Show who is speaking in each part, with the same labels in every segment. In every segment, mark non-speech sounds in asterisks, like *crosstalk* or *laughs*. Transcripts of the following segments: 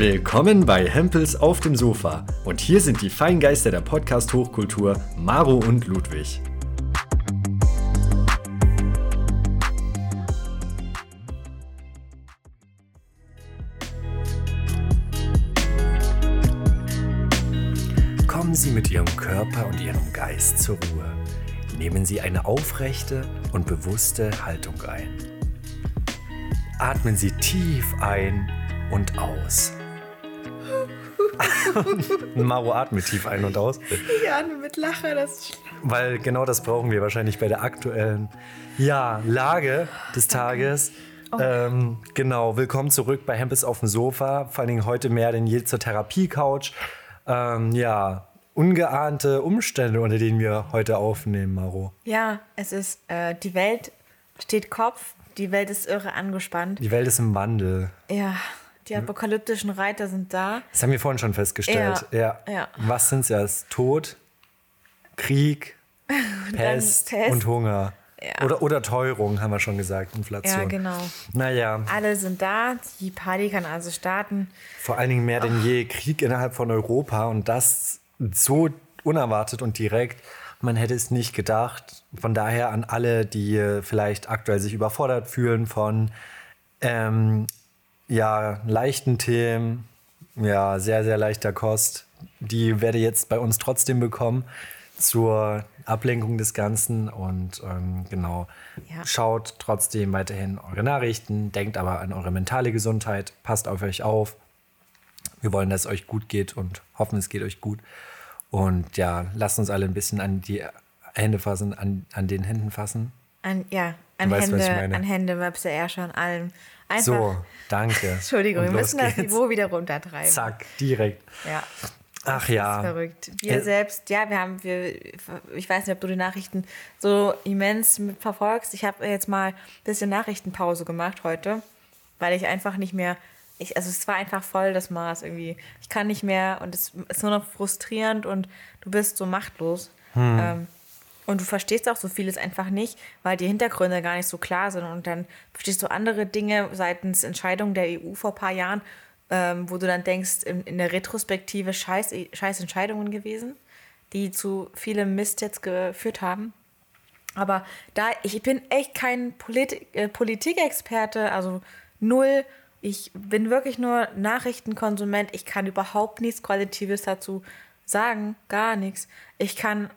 Speaker 1: Willkommen bei Hempels auf dem Sofa. Und hier sind die Feingeister der Podcast-Hochkultur, Maro und Ludwig. Kommen Sie mit Ihrem Körper und Ihrem Geist zur Ruhe. Nehmen Sie eine aufrechte und bewusste Haltung ein. Atmen Sie tief ein und aus. *laughs* Maro atmet tief ein und aus.
Speaker 2: Ich atme mit Lacher, das ist schlimm.
Speaker 1: Weil genau das brauchen wir wahrscheinlich bei der aktuellen ja, Lage des Tages. Ähm, genau, willkommen zurück bei Hempels auf dem Sofa. Vor allen Dingen heute mehr denn je zur Therapie-Couch. Ähm, ja, ungeahnte Umstände, unter denen wir heute aufnehmen, Maro.
Speaker 2: Ja, es ist, äh, die Welt steht Kopf, die Welt ist irre angespannt.
Speaker 1: Die Welt ist im Wandel.
Speaker 2: Ja, die apokalyptischen Reiter sind da.
Speaker 1: Das haben wir vorhin schon festgestellt. Ja.
Speaker 2: ja.
Speaker 1: Was sind es ja? Es ist Tod, Krieg, *laughs* Pest,
Speaker 2: Pest.
Speaker 1: und Hunger.
Speaker 2: Ja.
Speaker 1: Oder, oder Teuerung, haben wir schon gesagt, Inflation.
Speaker 2: Ja, genau.
Speaker 1: Naja,
Speaker 2: Alle sind da, die Party kann also starten.
Speaker 1: vor allen Dingen mehr denn je Krieg innerhalb von Europa und das so unerwartet und direkt. Man hätte es nicht gedacht. Von daher an alle, die vielleicht aktuell sich überfordert fühlen von ähm, ja, leichten Themen, ja, sehr, sehr leichter Kost, die werde jetzt bei uns trotzdem bekommen zur Ablenkung des Ganzen und ähm, genau,
Speaker 2: Ja.
Speaker 1: schaut trotzdem weiterhin eure Nachrichten, denkt aber an eure mentale Gesundheit, passt auf euch auf. Wir wollen, dass es euch gut geht und hoffen, es geht euch gut. Und ja, lasst uns alle ein bisschen an die Hände fassen, an, an den Händen fassen.
Speaker 2: An, ja, an
Speaker 1: weißt, ich
Speaker 2: Hände,
Speaker 1: meine.
Speaker 2: an Hände, Möpse, Ärsche, an allem. Einfach,
Speaker 1: So, danke. *laughs*
Speaker 2: Entschuldigung, wir müssen das
Speaker 1: geht's.
Speaker 2: Niveau wieder runtertreiben.
Speaker 1: Zack, direkt.
Speaker 2: Ja.
Speaker 1: Ach ja.
Speaker 2: Verrückt. Wir
Speaker 1: Äh,
Speaker 2: selbst, ja, wir haben, wir, ich weiß nicht, ob du die Nachrichten so immens verfolgst. Ich habe jetzt mal ein bisschen Nachrichtenpause gemacht heute, weil ich einfach nicht mehr, ich, also es war einfach voll das Maß irgendwie. Ich kann nicht mehr und es ist nur noch frustrierend und du bist so machtlos. Ähm, und du verstehst auch so vieles einfach nicht, weil die Hintergründe gar nicht so klar sind. Und dann verstehst du andere Dinge seitens Entscheidungen der EU vor ein paar Jahren, ähm, wo du dann denkst, in, in der Retrospektive scheiß, scheiß Entscheidungen gewesen, die zu vielem Mist jetzt geführt haben. Aber da, ich bin echt kein Polit äh, Politikexperte, also null. Ich bin wirklich nur Nachrichtenkonsument. Ich kann überhaupt nichts Qualitatives dazu sagen, gar nichts. Ich kann,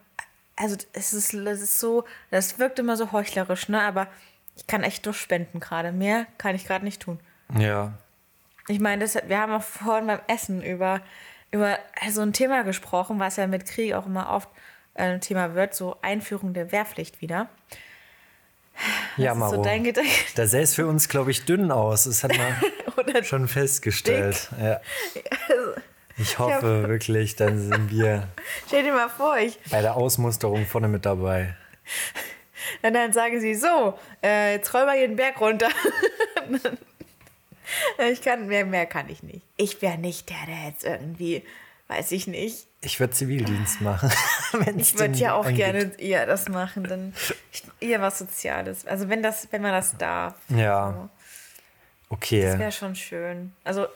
Speaker 2: also es ist, es ist so, das wirkt immer so heuchlerisch, ne? Aber ich kann echt nur spenden gerade. Mehr kann ich gerade nicht tun.
Speaker 1: Ja.
Speaker 2: Ich meine, das, wir haben auch vorhin beim Essen über, über so ein Thema gesprochen, was ja mit Krieg auch immer oft äh, ein Thema wird, so Einführung der Wehrpflicht wieder.
Speaker 1: Ja,
Speaker 2: ist so
Speaker 1: Maro.
Speaker 2: dein Gedanke?
Speaker 1: Da sähe es für uns, glaube ich, dünn aus. Das hat man *laughs* schon festgestellt. Ja. Ich hoffe wirklich, dann sind wir *laughs*
Speaker 2: stell dir mal vor, ich,
Speaker 1: bei der Ausmusterung vorne mit dabei.
Speaker 2: und dann sagen sie so, äh, jetzt roll mal hier den Berg runter. *laughs* ich kann, mehr, mehr kann ich nicht. Ich wäre nicht der, der jetzt irgendwie, weiß ich nicht.
Speaker 1: Ich würde Zivildienst machen. *laughs*
Speaker 2: Ich würde ja auch
Speaker 1: eingeht.
Speaker 2: gerne eher das machen, dann eher was Soziales. Also wenn das, wenn man das darf.
Speaker 1: Ja.
Speaker 2: So. Das
Speaker 1: Okay.
Speaker 2: wäre schon schön. Also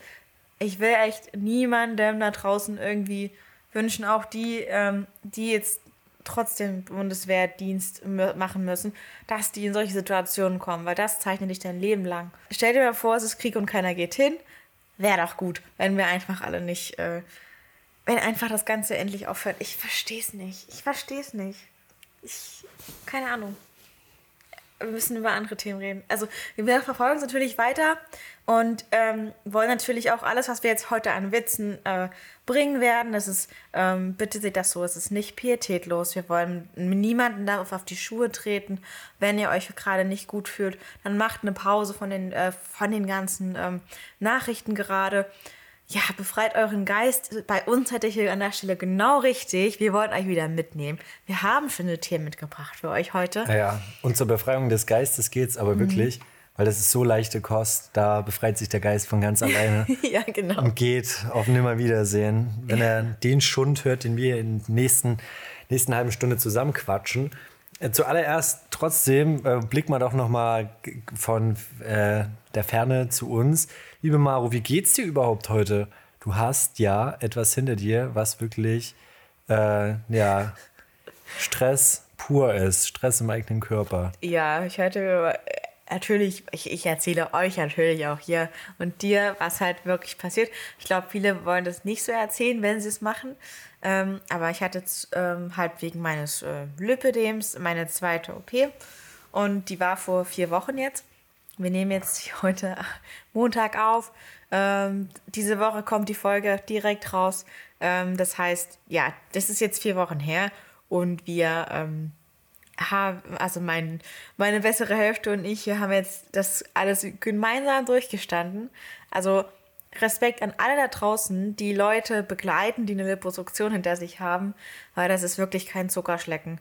Speaker 2: ich will echt niemandem da draußen irgendwie wünschen, auch die, ähm, die jetzt trotzdem Bundeswehrdienst machen müssen, dass die in solche Situationen kommen, weil das zeichnet dich dein Leben lang. Stell dir mal vor, es ist Krieg und keiner geht hin. Wäre doch gut, wenn wir einfach alle nicht, äh, wenn einfach das Ganze endlich aufhört. Ich verstehe es nicht. Ich verstehe es nicht. Ich, keine Ahnung wir müssen über andere Themen reden. Also wir verfolgen es natürlich weiter und ähm, wollen natürlich auch alles, was wir jetzt heute an Witzen äh, bringen werden. Das ist, ähm, bitte seht das so, es ist nicht pietätlos. Wir wollen niemanden darauf auf die Schuhe treten. Wenn ihr euch gerade nicht gut fühlt, dann macht eine Pause von den, äh, von den ganzen ähm, Nachrichten gerade. Ja, befreit euren Geist. Bei uns hätte ich hier an der Stelle genau richtig. Wir wollen euch wieder mitnehmen. Wir haben schöne Themen mitgebracht für euch heute.
Speaker 1: Ja, und zur Befreiung des Geistes geht es aber
Speaker 2: Mhm.
Speaker 1: wirklich, weil das ist so leichte Kost. Da befreit sich der Geist von ganz alleine. *laughs*
Speaker 2: ja, genau.
Speaker 1: und geht auf Nimmerwiedersehen. Wenn *laughs* er den Schund hört, den wir in der nächsten, nächsten halben Stunde zusammenquatschen. Äh, Zuallererst trotzdem äh, blick mal doch noch mal von äh, der Ferne zu uns. Liebe Maro, wie geht's dir überhaupt heute? Du hast ja etwas hinter dir, was wirklich äh, ja, Stress pur ist, Stress im eigenen Körper.
Speaker 2: Ja, ich hatte äh, natürlich, ich, ich erzähle euch natürlich auch hier und dir, was halt wirklich passiert. Ich glaube, viele wollen das nicht so erzählen, wenn sie es machen. Ähm, aber ich hatte jetzt, ähm, halt wegen meines äh, Lymphödems meine zweite OP und die war vor vier Wochen jetzt. Wir nehmen jetzt *laughs* heute Montag auf. Ähm, diese Woche kommt die Folge direkt raus. Ähm, das heißt, ja, das ist jetzt vier Wochen her und wir ähm, haben, also mein, meine bessere Hälfte und ich, wir haben jetzt das alles gemeinsam durchgestanden. Also Respekt an alle da draußen, die Leute begleiten, die eine Liposuktion hinter sich haben, weil das ist wirklich kein Zuckerschlecken.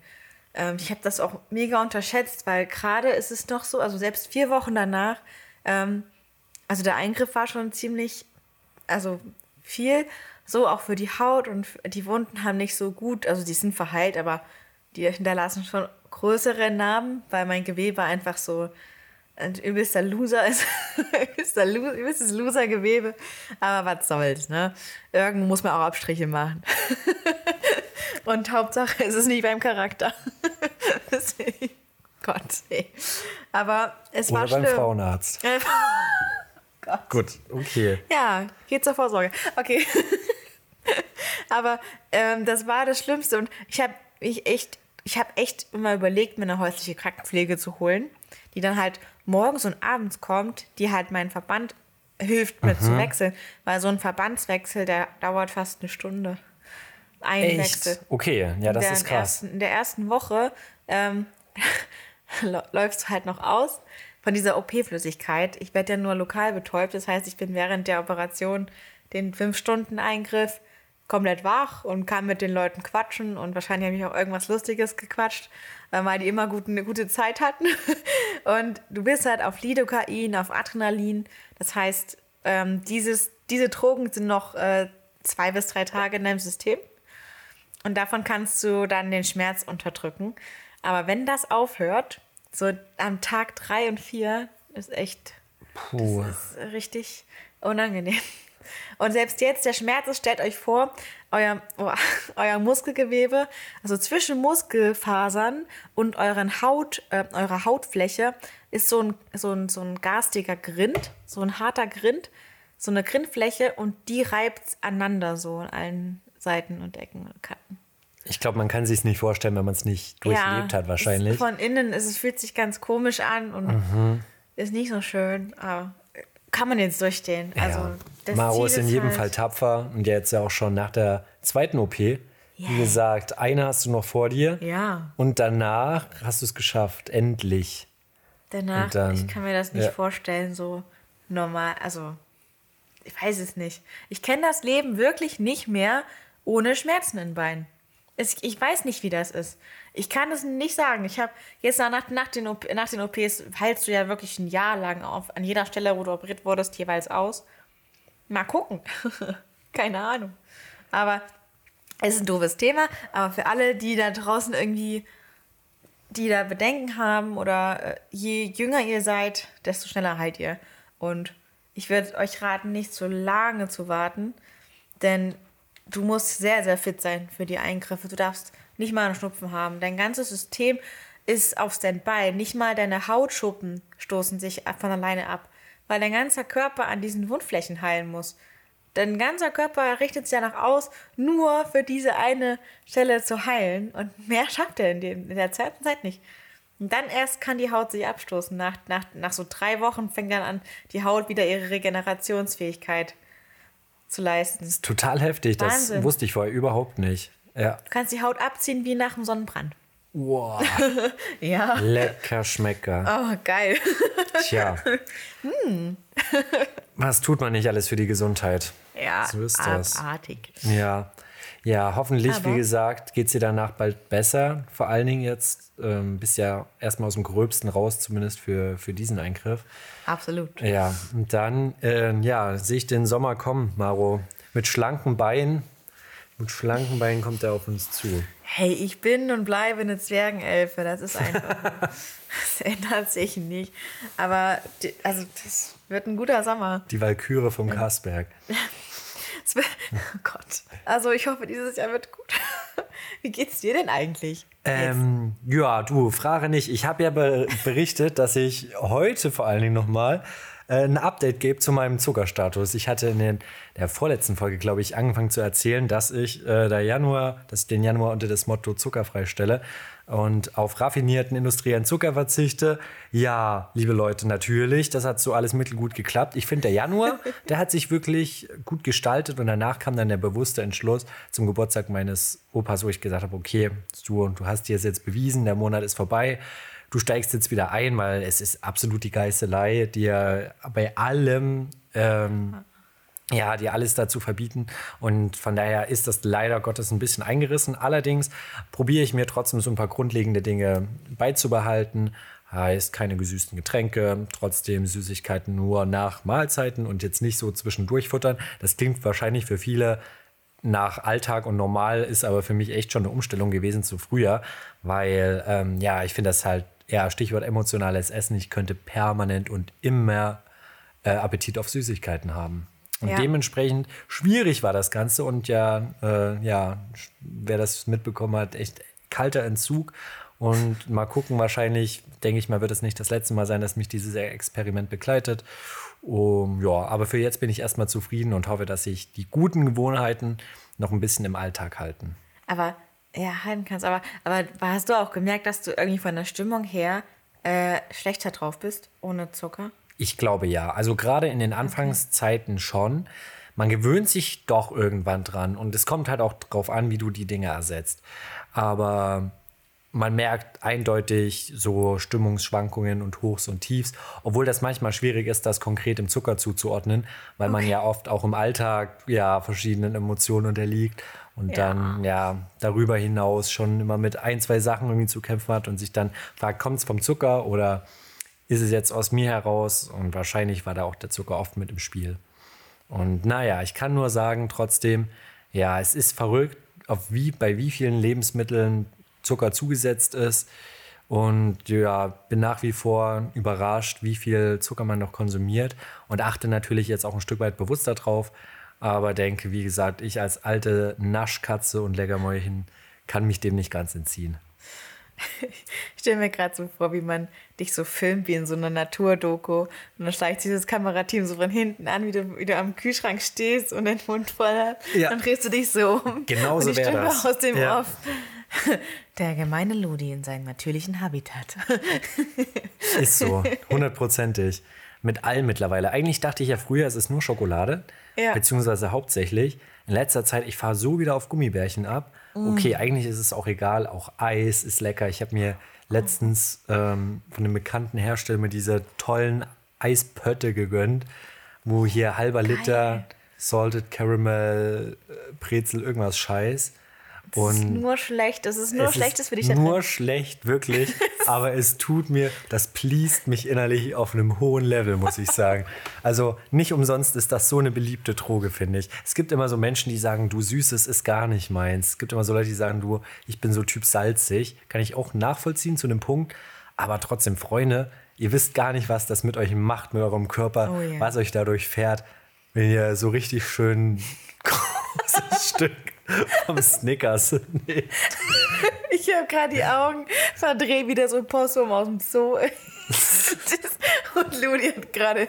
Speaker 2: Ähm, ich habe das auch mega unterschätzt, weil gerade ist es noch so, also selbst vier Wochen danach, ähm, also der Eingriff war schon ziemlich, also viel, so auch für die Haut und die Wunden haben nicht so gut, also die sind verheilt, aber die hinterlassen schon größere Narben, weil mein Gewebe einfach so ein übelster Loser *laughs* ist. übelster Lo übelstes Loser-Gewebe. Aber was soll's, ne? Irgendwo muss man auch Abstriche machen. *laughs* Und Hauptsache ist es nicht beim Charakter. *laughs* Gott, ey. Aber es war
Speaker 1: Oder beim
Speaker 2: schlimm.
Speaker 1: Frauenarzt.
Speaker 2: Äh,
Speaker 1: Gut, okay.
Speaker 2: Ja, geht zur Vorsorge. Okay. Aber ähm, das war das Schlimmste und ich habe ich echt, ich habe echt immer überlegt, mir eine häusliche Krankenpflege zu holen, die dann halt morgens und abends kommt, die halt meinen Verband hilft mir zu wechseln, weil so ein Verbandswechsel, der dauert fast eine Stunde. Ein Wechsel.
Speaker 1: Echt? Okay, ja, das ist krass.
Speaker 2: Ersten, in der ersten Woche ähm, *laughs* läufst du halt noch aus von dieser OP-Flüssigkeit. Ich werde ja nur lokal betäubt, das heißt, ich bin während der Operation den 5-Stunden-Eingriff komplett wach und kann mit den Leuten quatschen und wahrscheinlich habe ich auch irgendwas Lustiges gequatscht, äh, weil die immer gut, eine gute Zeit hatten. *laughs* Und du bist halt auf Lidocain, auf Adrenalin. Das heißt, ähm, dieses, diese Drogen sind noch äh, zwei bis drei Tage in deinem System. Und davon kannst du dann den Schmerz unterdrücken. Aber wenn das aufhört, so am Tag drei und vier, ist echt
Speaker 1: Puh.
Speaker 2: ist richtig unangenehm. Und selbst jetzt, der Schmerz ist, stellt euch vor, euer, oh, *laughs* euer Muskelgewebe, also zwischen Muskelfasern und euren Haut, äh, eurer Hautfläche, ist so ein, so, ein, so ein garstiger Grind, so ein harter Grind, so eine Grindfläche und die reibt aneinander so an allen Seiten und Ecken und Kanten.
Speaker 1: Ich glaube, man kann sich nicht vorstellen, wenn man es nicht durchlebt hat, wahrscheinlich.
Speaker 2: Es, von innen ist, es fühlt sich ganz komisch an und ist nicht so schön, aber kann man jetzt durchstehen. Also,
Speaker 1: ja.
Speaker 2: das
Speaker 1: Maro ist in jedem
Speaker 2: halt-
Speaker 1: Fall tapfer und jetzt ja auch schon nach der zweiten OP. Wie gesagt, eine hast du noch vor dir.
Speaker 2: Ja,
Speaker 1: Und danach hast du es geschafft, endlich.
Speaker 2: danach,
Speaker 1: dann-
Speaker 2: ich kann mir das nicht
Speaker 1: ja.
Speaker 2: vorstellen, so normal, also ich weiß es nicht. Ich kenne das Leben wirklich nicht mehr ohne Schmerzen in den Beinen. Es, ich weiß nicht, wie das ist. Ich kann es nicht sagen. Ich habe jetzt nach, nach, den OP, nach den OPs heilst du ja wirklich ein Jahr lang auf, an jeder Stelle, wo du operiert wurdest, jeweils aus. Mal gucken. *laughs* Keine Ahnung. Aber es ist ein doofes Thema. Aber für alle, die da draußen irgendwie, die da Bedenken haben oder äh, je jünger ihr seid, desto schneller heilt ihr. Und ich würde euch raten, nicht so lange zu warten, denn du musst sehr, sehr fit sein für die Eingriffe. Du darfst nicht mal einen Schnupfen haben. Dein ganzes System ist auf Standby. Nicht mal deine Hautschuppen stoßen sich von alleine ab, weil dein ganzer Körper an diesen Wundflächen heilen muss. Dein ganzer Körper richtet sich danach aus, nur für diese eine Stelle zu heilen. Und mehr schafft er in, dem, in der zweiten Zeit nicht. Und dann erst kann die Haut sich abstoßen. Nach, nach, nach so drei Wochen fängt dann an, die Haut wieder ihre Regenerationsfähigkeit zu leisten.
Speaker 1: Total heftig, das
Speaker 2: Wahnsinn.
Speaker 1: wusste ich vorher überhaupt nicht. Ja.
Speaker 2: Du kannst die Haut abziehen wie nach dem Sonnenbrand.
Speaker 1: Wow. *laughs*
Speaker 2: Ja.
Speaker 1: Lecker Schmecker.
Speaker 2: Oh, geil.
Speaker 1: Tja. *laughs*
Speaker 2: Hm.
Speaker 1: Was tut man nicht alles für die Gesundheit?
Speaker 2: Ja,
Speaker 1: So ist das.
Speaker 2: abartig.
Speaker 1: Ja. Ja, hoffentlich,
Speaker 2: Aber-
Speaker 1: wie gesagt, geht es dir danach bald besser. Vor allen Dingen jetzt ähm, bist ja erstmal aus dem Gröbsten raus, zumindest für, für diesen Eingriff.
Speaker 2: Absolut.
Speaker 1: Ja, und dann, äh, ja, sehe ich den Sommer kommen, Maro. Mit schlanken Beinen, Mit schlanken Beinen kommt er auf uns zu.
Speaker 2: Hey, ich bin und bleibe eine Zwergenelfe. Das ist einfach. das ändert sich nicht. Aber die, also das wird ein guter Sommer.
Speaker 1: Die Walküre vom Karsberg.
Speaker 2: Oh Gott. Also ich hoffe, dieses Jahr wird gut. Wie geht's dir denn eigentlich?
Speaker 1: Ähm, ja, du, frage nicht. Ich habe ja berichtet, dass ich heute vor allen Dingen nochmal äh, ein Update gebe zu meinem Zuckerstatus. Ich hatte in den, der vorletzten Folge, glaube ich, angefangen zu erzählen, dass ich äh, der Januar, dass ich den Januar unter das Motto zuckerfrei stelle und auf raffinierten industriellen Zucker verzichte. Ja, liebe Leute, natürlich, das hat so alles mittelgut geklappt. Ich finde, der Januar, *laughs* der hat sich wirklich gut gestaltet und danach kam dann der bewusste Entschluss zum Geburtstag meines Opas, wo ich gesagt habe, okay, du, du hast dir es jetzt bewiesen, der Monat ist vorbei du steigst jetzt wieder ein, weil es ist absolut die Geißelei, dir bei allem, ähm, ja, dir alles dazu verbieten. Und von daher ist das leider Gottes ein bisschen eingerissen. Allerdings probiere ich mir trotzdem so ein paar grundlegende Dinge beizubehalten. Heißt keine gesüßten Getränke, trotzdem Süßigkeiten nur nach Mahlzeiten und jetzt nicht so zwischendurch futtern. Das klingt wahrscheinlich für viele nach Alltag und normal, ist aber für mich echt schon eine Umstellung gewesen zu früher, weil ähm, ja, ich finde das halt ja, Stichwort emotionales Essen, ich könnte permanent und immer äh, Appetit auf Süßigkeiten haben. Und ja. dementsprechend schwierig war das Ganze und ja, äh, ja, wer das mitbekommen hat, echt kalter Entzug. Und mal gucken, wahrscheinlich, denke ich mal, wird es nicht das letzte Mal sein, dass mich dieses Experiment begleitet. Um, ja, aber für jetzt bin ich erstmal zufrieden und hoffe, dass sich die guten Gewohnheiten noch ein bisschen im Alltag halten.
Speaker 2: Aber ja, halten kannst. Aber, aber hast du auch gemerkt, dass du irgendwie von der Stimmung her äh, schlechter drauf bist ohne Zucker?
Speaker 1: Ich glaube ja. Also gerade in den Anfangszeiten schon. Man gewöhnt sich doch irgendwann dran und es kommt halt auch drauf an, wie du die Dinge ersetzt. Aber man merkt eindeutig so Stimmungsschwankungen und Hochs und Tiefs, obwohl das manchmal schwierig ist, das konkret im Zucker zuzuordnen, weil okay. man ja oft auch im Alltag ja verschiedenen Emotionen unterliegt und ja. dann ja darüber hinaus schon immer mit ein, zwei Sachen irgendwie zu kämpfen hat und sich dann fragt, kommt es vom Zucker oder ist es jetzt aus mir heraus? Und wahrscheinlich war da auch der Zucker oft mit im Spiel. Und naja, ich kann nur sagen, trotzdem, ja, es ist verrückt, auf wie, bei wie vielen Lebensmitteln Zucker zugesetzt ist. Und ja, bin nach wie vor überrascht, wie viel Zucker man noch konsumiert und achte natürlich jetzt auch ein Stück weit bewusster drauf, aber denke, wie gesagt, ich als alte Naschkatze und Leckermäulchen kann mich dem nicht ganz entziehen.
Speaker 2: Ich stelle mir gerade so vor, wie man dich so filmt wie in so einer Naturdoku. Und dann schleicht sich das Kamerateam so von hinten an, wie du, wie du am Kühlschrank stehst und den Mund voll hast. Ja. Dann drehst du dich so um.
Speaker 1: Genau so wäre das.
Speaker 2: aus dem ja. Off. *laughs* Der gemeine Ludi in seinem natürlichen Habitat.
Speaker 1: Ist so, *laughs* hundertprozentig. Mit allem mittlerweile. Eigentlich dachte ich ja früher, es ist nur Schokolade. Ja. Beziehungsweise hauptsächlich. In letzter Zeit, ich fahre so wieder auf Gummibärchen ab. Mm. Okay, eigentlich ist es auch egal. Auch Eis ist lecker. Ich habe mir letztens ähm, von einem bekannten Hersteller mit dieser tollen Eispötte gegönnt, wo hier halber Geil. Liter Salted Caramel, äh, Brezel, irgendwas Scheiß.
Speaker 2: Das ist nur schlecht. Das ist nur Schlechtes für dich.
Speaker 1: Nur schlecht, wirklich. *laughs* aber es tut mir, das pleast mich innerlich auf einem hohen Level, muss ich sagen. Also nicht umsonst ist das so eine beliebte Droge, finde ich. Es gibt immer so Menschen, die sagen, du Süßes ist gar nicht meins. Es gibt immer so Leute, die sagen, du, ich bin so Typ salzig. Kann ich auch nachvollziehen zu einem Punkt. Aber trotzdem, Freunde, ihr wisst gar nicht, was das mit euch macht, mit eurem Körper, oh, yeah. was euch dadurch fährt, wenn ihr so richtig schön *laughs* großes Stück *laughs* vom Snickers nehmt.
Speaker 2: Ich habe gerade die Augen verdreht, wieder so ein Possum aus dem Zoo. *laughs* Und Ludi hat gerade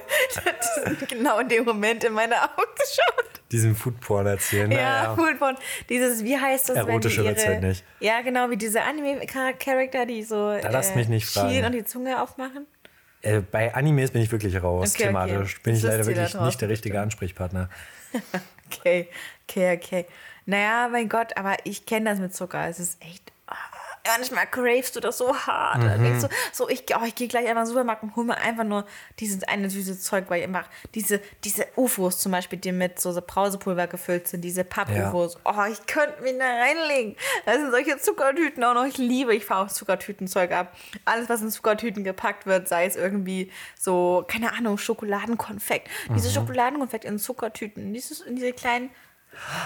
Speaker 2: *laughs* genau in dem Moment in meine Augen geschaut.
Speaker 1: Diesen Foodporn erzählen.
Speaker 2: Ja, ja, Foodporn. Dieses, wie heißt das?
Speaker 1: Erotische wenn die ihre, nicht.
Speaker 2: Ja, genau, wie diese Anime-Charakter, die so
Speaker 1: da lass äh, mich nicht fragen.
Speaker 2: und die Zunge aufmachen.
Speaker 1: Äh, bei Animes bin ich wirklich raus, okay, thematisch. Okay. Bin ich leider wirklich nicht der richtige Ansprechpartner.
Speaker 2: Okay, okay, okay. Naja, mein Gott, aber ich kenne das mit Zucker. Es ist echt manchmal cravest du das so hart. Mhm. denkst du, so, ich, oh, ich gehe gleich einfach in den Supermarkt und hol mir einfach nur dieses eine süße Zeug, weil ich immer diese, diese UFOs zum Beispiel, die mit so, so Brausepulver gefüllt sind, diese Papp-UFOs. Ja. Oh, ich könnte mich da reinlegen. Da sind solche Zuckertüten auch noch. Ich liebe, ich fahre auch Zuckertütenzeug ab. Alles, was in Zuckertüten gepackt wird, sei es irgendwie so, keine Ahnung, Schokoladenkonfekt. Mhm. Diese Schokoladenkonfekt in Zuckertüten, dieses, in diese kleinen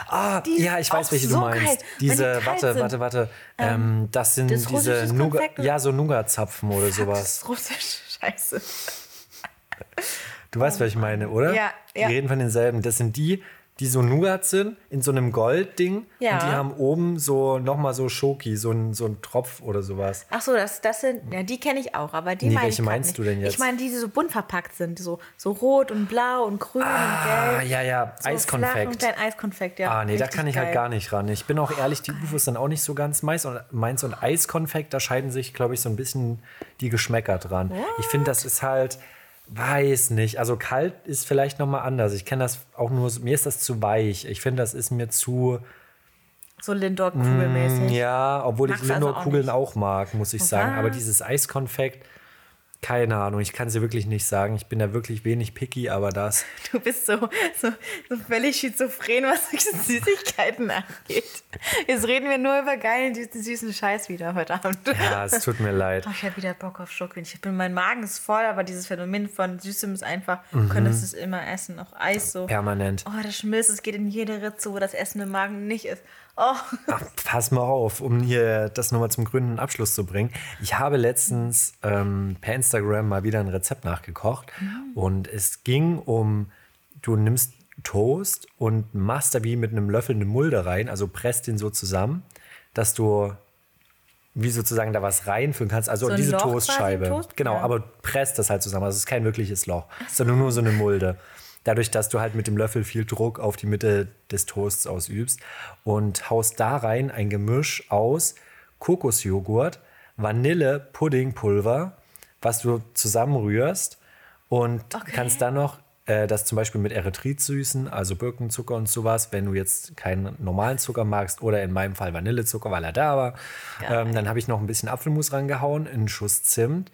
Speaker 1: Ah,
Speaker 2: Die
Speaker 1: ja, ich weiß, welche
Speaker 2: so
Speaker 1: du meinst.
Speaker 2: die
Speaker 1: Diese,
Speaker 2: kalt
Speaker 1: warte, warte, warte. Ähm, das sind
Speaker 2: das
Speaker 1: diese Nougat, ja, so Nougat-Zapfen oder *laughs*
Speaker 2: Das
Speaker 1: sowas.
Speaker 2: ist russisch. Scheiße.
Speaker 1: Du weißt, was ich meine, oder?
Speaker 2: Ja, ja.
Speaker 1: Wir reden von denselben. Das sind die, die so Nougat sind, in so einem Goldding.
Speaker 2: Ja.
Speaker 1: Und die haben oben so nochmal so Schoki, so ein, so ein Tropf oder sowas.
Speaker 2: Ach so, das, das sind, ja, die kenne ich auch, aber die
Speaker 1: Nee,
Speaker 2: meine ich
Speaker 1: welche
Speaker 2: grad
Speaker 1: meinst
Speaker 2: nicht.
Speaker 1: du denn jetzt?
Speaker 2: Ich meine, die, die so bunt verpackt sind, so, so rot und blau und grün
Speaker 1: Ah,
Speaker 2: und gelb.
Speaker 1: ja, ja,
Speaker 2: So flach und
Speaker 1: Eiskonfekt.
Speaker 2: klein Eiskonfekt, ja.
Speaker 1: Ah, nee, da kann ich halt
Speaker 2: geil.
Speaker 1: gar nicht ran. Ich bin auch ehrlich, die UFOs sind auch nicht so ganz meins. Und meins und Eiskonfekt, da scheiden sich, glaube ich, so ein bisschen die Geschmäcker dran. Ich finde, das ist halt, weiß nicht. Also kalt ist vielleicht noch mal anders. Ich kenne das auch nur, mir ist das zu weich. Ich finde, das ist mir zu,
Speaker 2: So Lindor-Kugelmäßig.
Speaker 1: Mm, ja, obwohl
Speaker 2: Magst
Speaker 1: ich
Speaker 2: du also auch
Speaker 1: Lindor-Kugeln auch mag, muss ich sagen.
Speaker 2: was?
Speaker 1: Aber dieses Eiskonfekt, keine Ahnung, ich kann es dir wirklich nicht sagen. Ich bin da wirklich wenig picky, aber das, *laughs*
Speaker 2: Du bist so, so, so völlig schizophren, was *laughs* Süßigkeiten angeht. Jetzt reden wir nur über geilen, süßen, süßen Scheiß wieder heute Abend.
Speaker 1: ja, es tut mir leid.
Speaker 2: Oh, ich habe wieder Bock auf Schokolade. Ich bin, mein Magen ist voll, aber dieses Phänomen von Süßem ist einfach,
Speaker 1: Mhm.
Speaker 2: du könntest es immer essen. Auch Eis so.
Speaker 1: Permanent.
Speaker 2: Oh, das schmilzt, es geht in jede Ritze, wo das Essen im Magen nicht ist. Oh,
Speaker 1: Ach, pass mal auf, um hier das nochmal zum grünen Abschluss zu bringen. Ich habe letztens ähm, per Instagram mal wieder ein Rezept nachgekocht und es ging um, du nimmst Toast und machst da wie mit einem Löffel eine Mulde rein, also presst den so zusammen, dass du wie sozusagen da was reinfüllen kannst, also
Speaker 2: So
Speaker 1: diese Toastscheibe.
Speaker 2: Toast?
Speaker 1: Genau,
Speaker 2: Ja.
Speaker 1: aber presst das halt zusammen, also es ist kein wirkliches Loch, sondern nur so eine Mulde. Dadurch, dass du halt mit dem Löffel viel Druck auf die Mitte des Toasts ausübst und haust da rein ein Gemisch aus Kokosjoghurt, Vanille, Puddingpulver, was du zusammenrührst und
Speaker 2: Okay.
Speaker 1: kannst dann noch äh, das zum Beispiel mit Erythrit süßen, also Birkenzucker und sowas, wenn du jetzt keinen normalen Zucker magst oder in meinem Fall Vanillezucker, weil er da war. Ähm, dann habe ich noch ein bisschen Apfelmus rangehauen, einen Schuss Zimt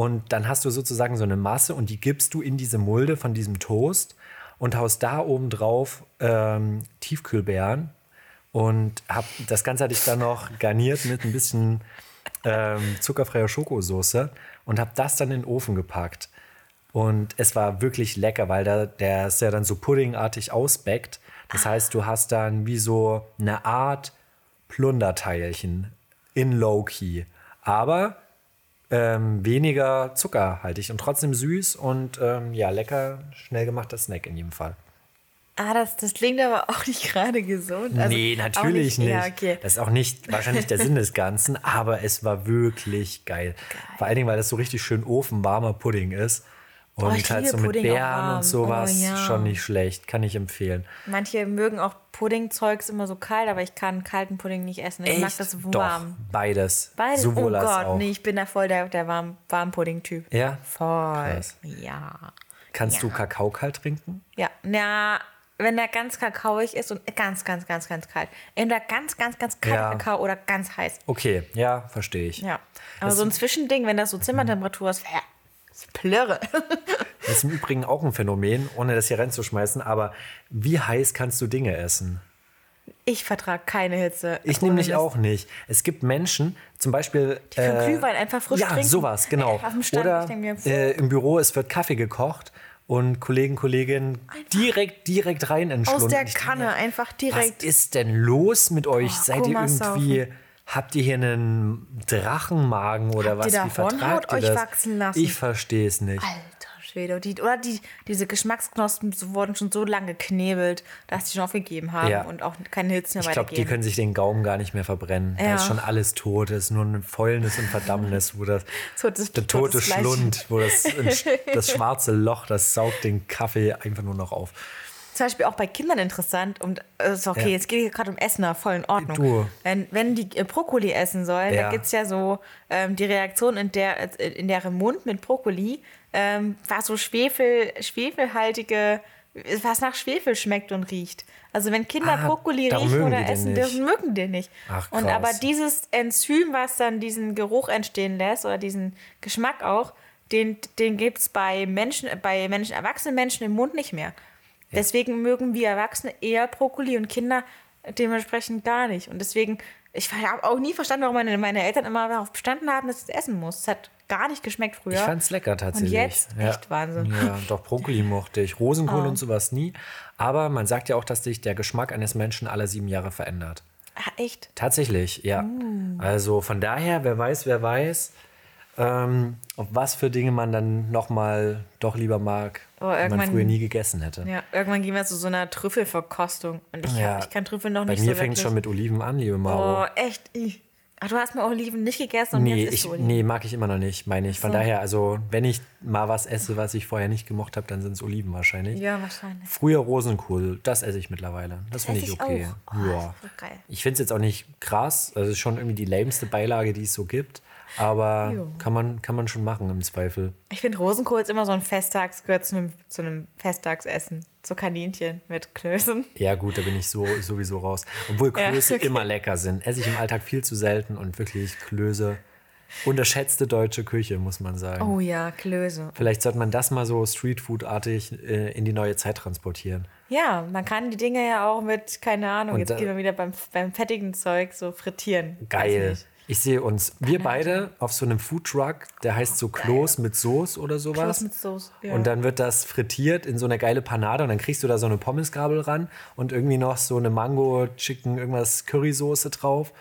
Speaker 1: und dann hast du sozusagen so eine Masse und die gibst du in diese Mulde von diesem Toast und haust da oben drauf ähm, Tiefkühlbeeren und hab, das Ganze hatte ich dann noch garniert mit ein bisschen ähm, zuckerfreier Schokosoße und habe das dann in den Ofen gepackt. Und es war wirklich lecker, weil da, der ist ja dann so puddingartig ausbeckt. Das heißt, du hast dann wie so eine Art Plunderteilchen in Low-Key. Aber ähm, weniger zuckerhaltig und trotzdem süß und ähm, ja, lecker, schnell gemachter Snack in jedem Fall.
Speaker 2: ah, das, das klingt aber *laughs* auch nicht gerade gesund. Also
Speaker 1: nee, natürlich nicht.
Speaker 2: Ja, okay.
Speaker 1: Das ist auch nicht *laughs* wahrscheinlich der Sinn des Ganzen, aber es war wirklich geil. Vor allen Dingen, weil das so richtig schön ofenwarmer Pudding ist. Und
Speaker 2: Oh, ich
Speaker 1: halt so mit Beeren und sowas
Speaker 2: Oh, ja.
Speaker 1: schon nicht schlecht. Kann ich empfehlen.
Speaker 2: Manche mögen auch Puddingzeugs immer so kalt, aber ich kann kalten Pudding nicht essen. Ich mag das
Speaker 1: Doch,
Speaker 2: warm.
Speaker 1: beides.
Speaker 2: Beides?
Speaker 1: Sowohl
Speaker 2: oh
Speaker 1: als
Speaker 2: Gott,
Speaker 1: auch.
Speaker 2: nee, ich bin da voll der, der warm, warm Pudding-Typ.
Speaker 1: Ja?
Speaker 2: Voll.
Speaker 1: Krass.
Speaker 2: Ja.
Speaker 1: Kannst
Speaker 2: Ja.
Speaker 1: du Kakao kalt trinken?
Speaker 2: Ja, na, wenn der ganz kakaoig ist und ganz, ganz, ganz, ganz kalt. Entweder ganz, ganz, ganz kalt
Speaker 1: Ja.
Speaker 2: Kakao oder ganz heiß.
Speaker 1: Okay, ja, verstehe ich.
Speaker 2: Ja. Aber
Speaker 1: Das-
Speaker 2: so ein Zwischending, wenn das so Zimmertemperatur ist Plörre. *laughs*
Speaker 1: Das ist im Übrigen auch ein Phänomen, ohne das hier reinzuschmeißen, aber wie heiß kannst du Dinge essen?
Speaker 2: Ich vertrage keine Hitze.
Speaker 1: Ich nämlich auch nicht. Es gibt Menschen, zum Beispiel.
Speaker 2: Die können Glühwein einfach frisch
Speaker 1: Ja,
Speaker 2: trinken.
Speaker 1: sowas, genau. *laughs*
Speaker 2: Stand,
Speaker 1: Oder
Speaker 2: mir,
Speaker 1: äh, im Büro, es wird Kaffee gekocht und Kollegen, Kolleginnen direkt, direkt rein entschlunden.
Speaker 2: Aus der Kanne,
Speaker 1: mir,
Speaker 2: einfach
Speaker 1: Was
Speaker 2: direkt.
Speaker 1: ist denn los mit euch?
Speaker 2: Boah,
Speaker 1: Seid ihr irgendwie. Habt ihr hier einen Drachenmagen oder
Speaker 2: Habt
Speaker 1: was?
Speaker 2: ihr da Hornhaut
Speaker 1: ihr
Speaker 2: euch
Speaker 1: das?
Speaker 2: wachsen lassen?
Speaker 1: Ich verstehe es nicht.
Speaker 2: Alter Schwede. Die, oder die, diese Geschmacksknospen wurden schon so lange geknebelt, dass die schon aufgegeben haben
Speaker 1: Ja.
Speaker 2: und auch keine Hitze mehr
Speaker 1: Ich glaube, die
Speaker 2: weitergeben.
Speaker 1: können sich den Gaumen gar nicht mehr verbrennen. Da
Speaker 2: Ja.
Speaker 1: ist schon alles tot. Es ist nur ein Fäulnis und Verdammnis, wo das, *laughs*
Speaker 2: das-
Speaker 1: der tote. Schlund, wo das, *laughs* das schwarze Loch, das saugt den Kaffee einfach nur noch auf.
Speaker 2: Zum Beispiel auch bei Kindern interessant. Und äh, ist okay,
Speaker 1: Ja.
Speaker 2: jetzt geht es gerade um Essen, voll in Ordnung.
Speaker 1: Du.
Speaker 2: Wenn, wenn die äh, Brokkoli essen sollen,
Speaker 1: Ja.
Speaker 2: da gibt es ja so ähm, die Reaktion, in der, äh, in der im Mund mit Brokkoli ähm, was so Schwefel, schwefelhaltige, was nach Schwefel schmeckt und riecht. Also wenn Kinder
Speaker 1: Ah,
Speaker 2: Brokkoli riechen oder
Speaker 1: die
Speaker 2: essen dürfen, mögen den nicht.
Speaker 1: Ach,
Speaker 2: und aber dieses Enzym, was dann diesen Geruch entstehen lässt oder diesen Geschmack auch, den, den gibt es bei Menschen, bei Menschen, erwachsenen Menschen im Mund nicht mehr. Deswegen mögen wir Erwachsene eher Brokkoli und Kinder dementsprechend gar nicht. Und deswegen, ich habe auch nie verstanden, warum meine, meine Eltern immer darauf bestanden haben, dass ich es essen muss. Es hat gar nicht geschmeckt früher.
Speaker 1: Ich fand's lecker tatsächlich.
Speaker 2: Und jetzt
Speaker 1: ja.
Speaker 2: echt Wahnsinn.
Speaker 1: Ja, doch Brokkoli mochte ich. Rosenkohl
Speaker 2: Oh.
Speaker 1: und sowas nie. Aber man sagt ja auch, dass sich der Geschmack eines Menschen alle sieben Jahre verändert.
Speaker 2: Ah, echt?
Speaker 1: Tatsächlich, ja.
Speaker 2: Mm.
Speaker 1: Also von daher, wer weiß, wer weiß, ähm, auf was für Dinge man dann nochmal doch lieber mag,
Speaker 2: Oh,
Speaker 1: die man
Speaker 2: irgendwann-
Speaker 1: früher nie gegessen hätte.
Speaker 2: Ja, irgendwann gehen wir zu so einer Trüffelverkostung. Und ich,
Speaker 1: Ja.
Speaker 2: hab, ich kann Trüffel noch
Speaker 1: Bei
Speaker 2: nicht
Speaker 1: mir
Speaker 2: so
Speaker 1: fängt es schon mit Oliven an, liebe Maro.
Speaker 2: Oh, echt? Ich. Ach, du hast mir Oliven nicht gegessen und
Speaker 1: Nee,
Speaker 2: jetzt isst
Speaker 1: ich,
Speaker 2: Oliven.
Speaker 1: nee, mag ich immer noch nicht, meine ich. Von
Speaker 2: so.
Speaker 1: daher, also wenn ich mal was esse, was ich vorher nicht gemocht habe, dann sind es Oliven wahrscheinlich.
Speaker 2: Ja, wahrscheinlich.
Speaker 1: Früher Rosenkohl, das esse ich mittlerweile. Das finde
Speaker 2: esse
Speaker 1: ich okay.
Speaker 2: auch. Oh,
Speaker 1: ja.
Speaker 2: das.
Speaker 1: Ich finde es jetzt auch nicht krass. Also es ist schon irgendwie die lämste Beilage, die es so gibt. Aber
Speaker 2: Jo.
Speaker 1: kann man, kann man schon machen im Zweifel.
Speaker 2: Ich finde Rosenkohl ist immer so ein Festtags, gehört zu einem, zu einem Festtagsessen. So Kaninchen mit Klößen.
Speaker 1: Ja, gut, da bin ich so, sowieso raus. Obwohl *laughs*
Speaker 2: Ja,
Speaker 1: Klöße
Speaker 2: okay.
Speaker 1: immer lecker sind. Esse ich im Alltag viel zu selten und wirklich Klöße. Unterschätzte deutsche Küche, muss man sagen.
Speaker 2: Oh ja, Klöße.
Speaker 1: Vielleicht sollte man das mal so Streetfood-artig äh, in die neue Zeit transportieren.
Speaker 2: Ja, man kann die Dinge ja auch mit, keine Ahnung,
Speaker 1: Und
Speaker 2: jetzt
Speaker 1: da-
Speaker 2: gehen wir wieder beim, beim fettigen Zeug so frittieren.
Speaker 1: Geil. Ich sehe uns, wir beide auf so einem Foodtruck, der heißt so Kloß mit Soße oder sowas.
Speaker 2: Kloß mit Soße, ja.
Speaker 1: Und dann wird das frittiert in so eine geile Panade und dann kriegst du da so eine Pommesgabel ran und irgendwie noch so eine Mango, Chicken, irgendwas Currysoße drauf.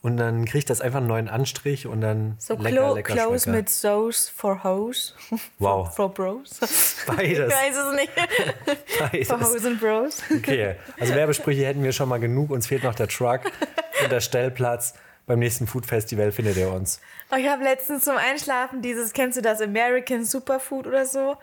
Speaker 1: Und dann kriegt das einfach einen neuen Anstrich und dann
Speaker 2: So
Speaker 1: lecker,
Speaker 2: clo
Speaker 1: lecker
Speaker 2: Close
Speaker 1: Schmecker.
Speaker 2: mit Sauce for Hose. *laughs*
Speaker 1: Wow.
Speaker 2: For Bros. *laughs*
Speaker 1: Beides.
Speaker 2: Ich weiß es nicht. *laughs*
Speaker 1: Beides.
Speaker 2: For Hose and Bros.
Speaker 1: Okay, also Werbesprüche hätten wir schon mal genug. Uns fehlt noch der Truck und der Stellplatz. Beim nächsten Food Festival findet ihr uns.
Speaker 2: Ich habe letztens zum Einschlafen dieses, kennst du das, American Superfood oder so?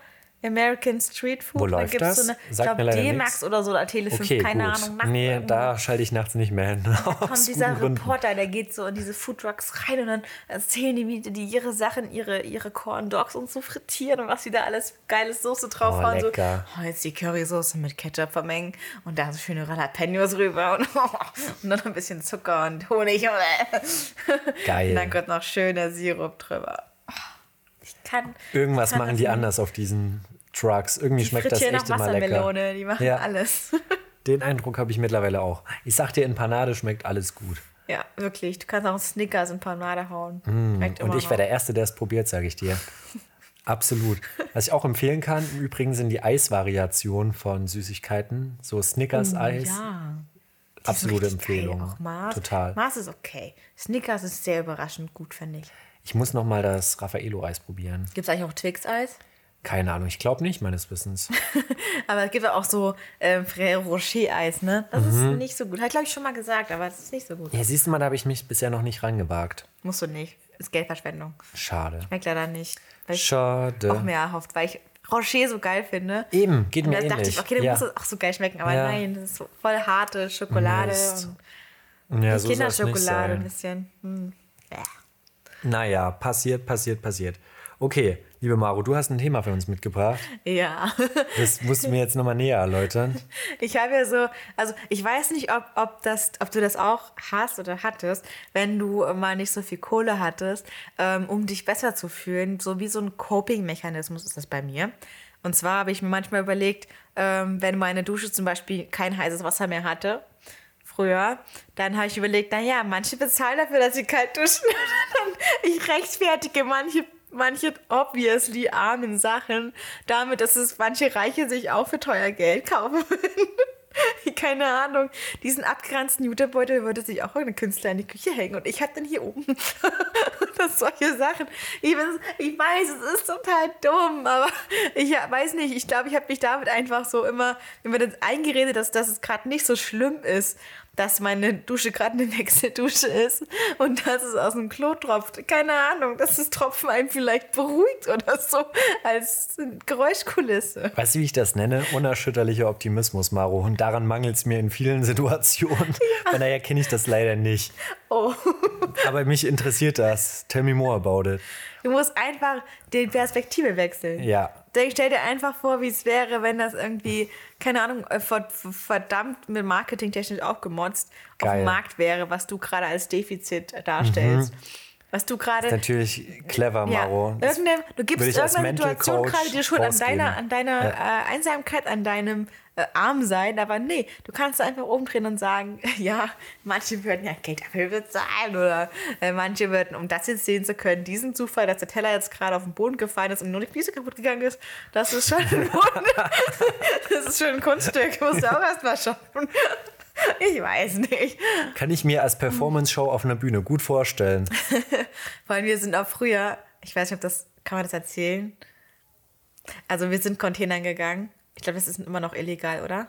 Speaker 2: American Street Food.
Speaker 1: Wo
Speaker 2: Da
Speaker 1: läuft
Speaker 2: gibt's
Speaker 1: das?
Speaker 2: So eine, ich
Speaker 1: mir
Speaker 2: glaube, D-Max oder so, oder Tele 5,
Speaker 1: Okay,
Speaker 2: keine
Speaker 1: gut.
Speaker 2: Ahnung.
Speaker 1: nee,
Speaker 2: irgendwo.
Speaker 1: da schalte ich nachts nicht mehr hin. *laughs*
Speaker 2: kommt
Speaker 1: Aus
Speaker 2: dieser
Speaker 1: Gründen.
Speaker 2: Reporter, der geht so in diese Foodtrucks rein und dann erzählen die, wie die ihre Sachen, ihre, ihre Corn Dogs und so frittieren und was sie da alles geiles Soße draufhauen. so,
Speaker 1: lecker.
Speaker 2: oh, jetzt die Currysoße mit Ketchup vermengen und da so schöne Jalapenos rüber und, *laughs* und dann ein bisschen Zucker und Honig. *laughs*
Speaker 1: Geil.
Speaker 2: Und dann kommt noch schöner Sirup drüber. Oh, Ich kann.
Speaker 1: Irgendwas
Speaker 2: kann
Speaker 1: machen die anders auf diesen Trucks. Irgendwie
Speaker 2: Die
Speaker 1: schmeckt das echt immer lecker.
Speaker 2: Wassermelone, die machen
Speaker 1: Ja.
Speaker 2: alles. *laughs*
Speaker 1: Den Eindruck habe ich mittlerweile auch. Ich sag dir, in Panade schmeckt alles gut.
Speaker 2: ja, wirklich. Du kannst auch Snickers in Panade hauen.
Speaker 1: Mm, Und ich wäre der Erste, der es probiert, sage ich dir. *laughs* Absolut. Was ich auch empfehlen kann, im Übrigen sind die Eisvariationen von Süßigkeiten, so Snickers-Eis.
Speaker 2: Oh, Ja. Die
Speaker 1: Absolute Empfehlung.
Speaker 2: Geil. Auch Mars.
Speaker 1: Total.
Speaker 2: Mars ist okay. Snickers ist sehr überraschend gut, finde ich.
Speaker 1: Ich muss noch mal das Raffaello-Eis probieren.
Speaker 2: Gibt es eigentlich auch Twix-Eis?
Speaker 1: Keine Ahnung, ich glaube nicht, meines Wissens. *laughs*
Speaker 2: Aber es gibt auch so ähm, Frère Rocher-Eis, ne? Das ist nicht so gut. Hat, glaube ich, schon mal gesagt, aber es ist nicht so gut.
Speaker 1: Ja, siehst du mal, da habe ich mich bisher noch nicht rangewagt.
Speaker 2: Musst du nicht. Ist Geldverschwendung.
Speaker 1: Schade.
Speaker 2: Schmeckt leider nicht. Weil ich
Speaker 1: Schade.
Speaker 2: auch mehr erhofft, weil ich Rocher so geil finde.
Speaker 1: Eben, geht
Speaker 2: Und
Speaker 1: mir
Speaker 2: da dachte
Speaker 1: ähnlich.
Speaker 2: ich, okay, dann
Speaker 1: ja.
Speaker 2: muss es auch so geil schmecken. Aber
Speaker 1: Ja.
Speaker 2: nein, das ist so voll harte Schokolade.
Speaker 1: Mist.
Speaker 2: Und
Speaker 1: ja,
Speaker 2: die
Speaker 1: so
Speaker 2: Kinderschokolade ein bisschen. Hm.
Speaker 1: Naja, passiert, passiert, passiert. Okay, liebe Maro, du hast ein Thema für uns mitgebracht.
Speaker 2: Ja.
Speaker 1: Das musst du mir jetzt nochmal näher erläutern.
Speaker 2: Ich habe ja so, also ich weiß nicht, ob, ob, das, ob du das auch hast oder hattest, wenn du mal nicht so viel Kohle hattest, ähm, um dich besser zu fühlen. So wie so ein Coping-Mechanismus ist das bei mir. Und zwar habe ich mir manchmal überlegt, ähm, wenn meine Dusche zum Beispiel kein heißes Wasser mehr hatte, früher, dann habe ich überlegt, naja, manche bezahlen dafür, dass sie kalt duschen. *laughs* ich rechtfertige manche, manche obviously armen Sachen damit, dass es manche Reiche sich auch für teuer Geld kaufen würden. *laughs* Keine Ahnung. Diesen abgeranzten Jutebeutel würde sich auch irgendein Künstler in die Küche hängen und ich habe den hier oben. *laughs* das solche Sachen. Ich, weiß- ich weiß, es ist total dumm, aber ich weiß nicht. Ich glaube, ich habe mich damit einfach so immer, immer das eingeredet, dass, dass es gerade nicht so schlimm ist, dass meine Dusche gerade eine *laughs* Wechseldusche ist und dass es aus dem Klo tropft. Keine Ahnung, dass das Tropfen einen vielleicht beruhigt oder so als Geräuschkulisse.
Speaker 1: Weißt du, wie ich das nenne? Unerschütterlicher Optimismus, Maro. Und daran mangelt es mir in vielen *laughs* Situationen. Von daher kenne ich das leider nicht.
Speaker 2: Oh. *laughs*
Speaker 1: Aber mich interessiert das. Tell me more about it.
Speaker 2: Du musst einfach die Perspektive wechseln.
Speaker 1: Ja.
Speaker 2: Denk, stell dir einfach vor, wie es wäre, wenn das irgendwie, keine Ahnung, äh, ver- verdammt mit marketingtechnisch aufgemotzt auf
Speaker 1: Geil.
Speaker 2: dem Markt wäre, was du gerade als Defizit darstellst.
Speaker 1: Mhm.
Speaker 2: was du gerade.
Speaker 1: Natürlich clever,
Speaker 2: Ja.
Speaker 1: Maro.
Speaker 2: Irgendeine, du gibst
Speaker 1: ich
Speaker 2: irgendeine Situation gerade dir schon an deiner, an deiner
Speaker 1: Ja.
Speaker 2: äh, Einsamkeit, an deinem äh, Arm sein, aber nee, du kannst einfach umdrehen und sagen, *laughs* ja, manche würden ja Geld dafür bezahlen oder äh, manche würden, um das jetzt sehen zu können, diesen Zufall, dass der Teller jetzt gerade auf den Boden gefallen ist und nur die Fliese kaputt gegangen ist, das ist schon ein Wunder. *laughs* das ist schon ein Kunststück, musst du auch erst mal schaffen. *laughs* Ich weiß nicht.
Speaker 1: Kann ich mir als Performance-Show auf einer Bühne gut vorstellen.
Speaker 2: Vor allem, wir sind auch früher, ich weiß nicht, ob das, kann man das erzählen? Also wir sind Containern gegangen. Ich glaube, das ist immer noch illegal, oder?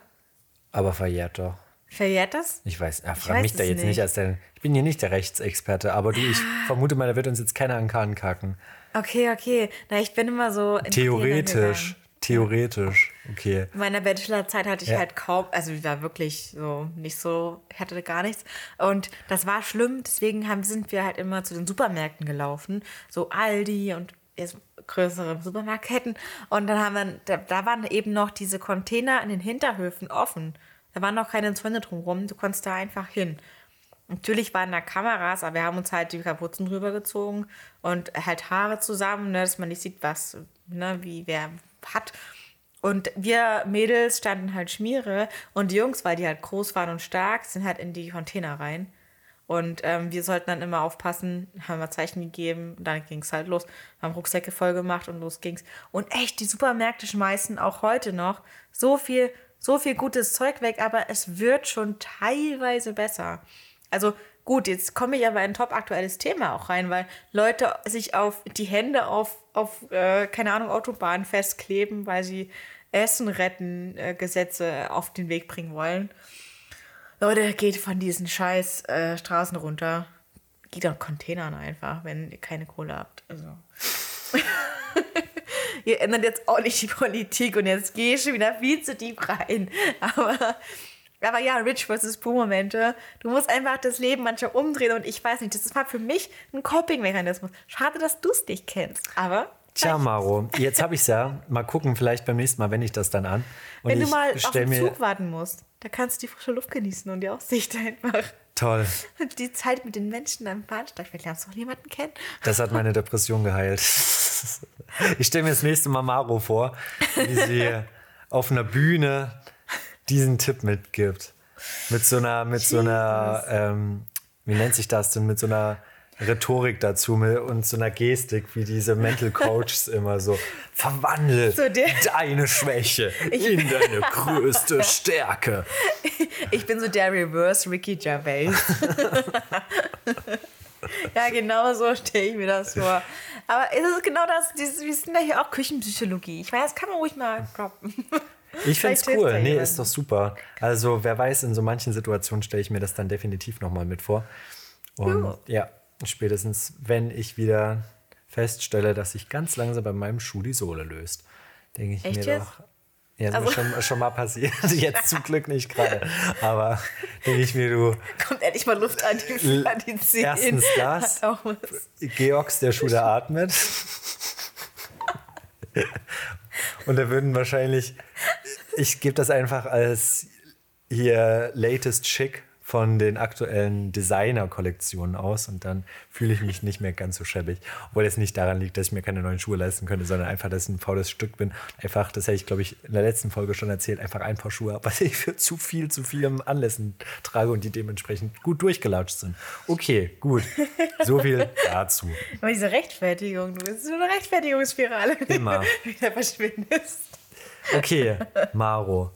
Speaker 1: Aber verjährt doch.
Speaker 2: Verjährt das?
Speaker 1: Ich weiß, ja,
Speaker 2: Ich
Speaker 1: frag
Speaker 2: weiß
Speaker 1: mich da jetzt nicht.
Speaker 2: nicht.
Speaker 1: als der. Ich bin hier nicht der Rechtsexperte, aber du, ich vermute mal, da wird uns jetzt keiner an Kahn kacken.
Speaker 2: Okay, okay. Na, ich bin immer so.
Speaker 1: Theoretisch. Theoretisch. Okay.
Speaker 2: In meiner Bachelorzeit hatte ich
Speaker 1: Ja.
Speaker 2: halt kaum, also ich war wirklich so nicht so, ich hatte gar nichts. Und das war schlimm, deswegen haben, sind wir halt immer zu den Supermärkten gelaufen, so Aldi und jetzt größere Supermarktketten. Und dann haben wir, da, da waren eben noch diese Container in den Hinterhöfen offen. Da waren noch keine Zäune drumherum, du konntest da einfach hin. Natürlich waren da Kameras, aber wir haben uns halt die Kapuzen drüber gezogen und halt Haare zusammen, ne, dass man nicht sieht, was, ne, wie wer hat. Und wir Mädels standen halt Schmiere und die Jungs, weil die halt groß waren und stark, sind halt in die Container rein. Und ähm, wir sollten dann immer aufpassen, haben wir Zeichen gegeben, dann ging es halt los, haben Rucksäcke voll gemacht und los ging's. Und echt, die Supermärkte schmeißen auch heute noch so viel, so viel gutes Zeug weg, aber es wird schon teilweise besser. Also gut, jetzt komme ich aber in ein top aktuelles Thema auch rein, weil Leute sich auf die Hände auf, auf äh, keine Ahnung, Autobahnen festkleben, weil sie Essen retten äh, Gesetze auf den Weg bringen wollen. Leute, geht von diesen scheiß äh, Straßen runter. Geht auf Containern einfach, wenn ihr keine Kohle habt. Also. *laughs* ihr ändert jetzt auch nicht die Politik und jetzt gehe ich schon wieder viel zu tief rein. *laughs* Aber, aber ja, Rich versus Poor-Momente. Du musst einfach das Leben manchmal umdrehen und ich weiß nicht, das war für mich ein Coping-Mechanismus. Schade, dass du es nicht kennst. Aber
Speaker 1: Tja, Maro, jetzt habe ich es ja. Mal gucken, vielleicht beim nächsten Mal wende ich das dann an. Und
Speaker 2: wenn du mal auf den Zug warten musst, da kannst du die frische Luft genießen und die Aussicht einfach.
Speaker 1: Toll.
Speaker 2: Und *laughs* die Zeit mit den Menschen am Bahnsteig. Vielleicht lernst du auch jemanden kennen.
Speaker 1: Das hat meine Depression geheilt. *laughs* Ich stelle mir das nächste Mal Maro vor, wie sie *laughs* auf einer Bühne diesen Tipp mitgibt. Mit so einer, mit so einer, ähm, wie nennt sich das denn, mit so einer Rhetorik dazu und so einer Gestik, wie diese Mental Coaches *laughs* immer so. Verwandle
Speaker 2: So
Speaker 1: deine Schwäche in deine größte Stärke.
Speaker 2: Ich bin so der Reverse Ricky Gervais. ja, genau so stelle ich mir das vor. Aber es ist genau das, dieses, wir sind ja hier auch Küchenpsychologie. Ich meine, das kann man ruhig mal droppen.
Speaker 1: Ich finde es cool.
Speaker 2: ja
Speaker 1: Nee, ist doch super. Also, wer weiß, in so manchen Situationen stelle ich mir das dann definitiv nochmal mit vor. Und ja, spätestens, wenn ich wieder feststelle, dass sich ganz langsam bei meinem Schuh die Sohle löst, denke ich
Speaker 2: Echt
Speaker 1: mir
Speaker 2: jetzt?
Speaker 1: doch. Ja, das
Speaker 2: Also-
Speaker 1: ist schon, schon mal passiert. *laughs* Jetzt zum Glück nicht gerade. Aber denke ich mir, du, *laughs*
Speaker 2: Kommt endlich mal Luft an die, an die Zehen.
Speaker 1: Erstens das. Georgs, der Schuh, der atmet. *laughs* Und da würden wahrscheinlich, ich gebe das einfach als hier latest Chic von den aktuellen Designer-Kollektionen aus und dann fühle ich mich nicht mehr ganz so schäbig. Obwohl es nicht daran liegt, dass ich mir keine neuen Schuhe leisten könnte, sondern einfach, dass ich ein faules Stück bin. Einfach, das hätte ich, glaube ich, in der letzten Folge schon erzählt, einfach ein paar Schuhe, was ich für zu viel, zu vielen Anlässen trage und die dementsprechend gut durchgelatscht sind. Okay, gut. So viel *laughs* dazu.
Speaker 2: Aber diese Rechtfertigung, du bist so eine Rechtfertigungsspirale.
Speaker 1: Immer. *laughs*
Speaker 2: Wieder verschwindest.
Speaker 1: Okay, Maro.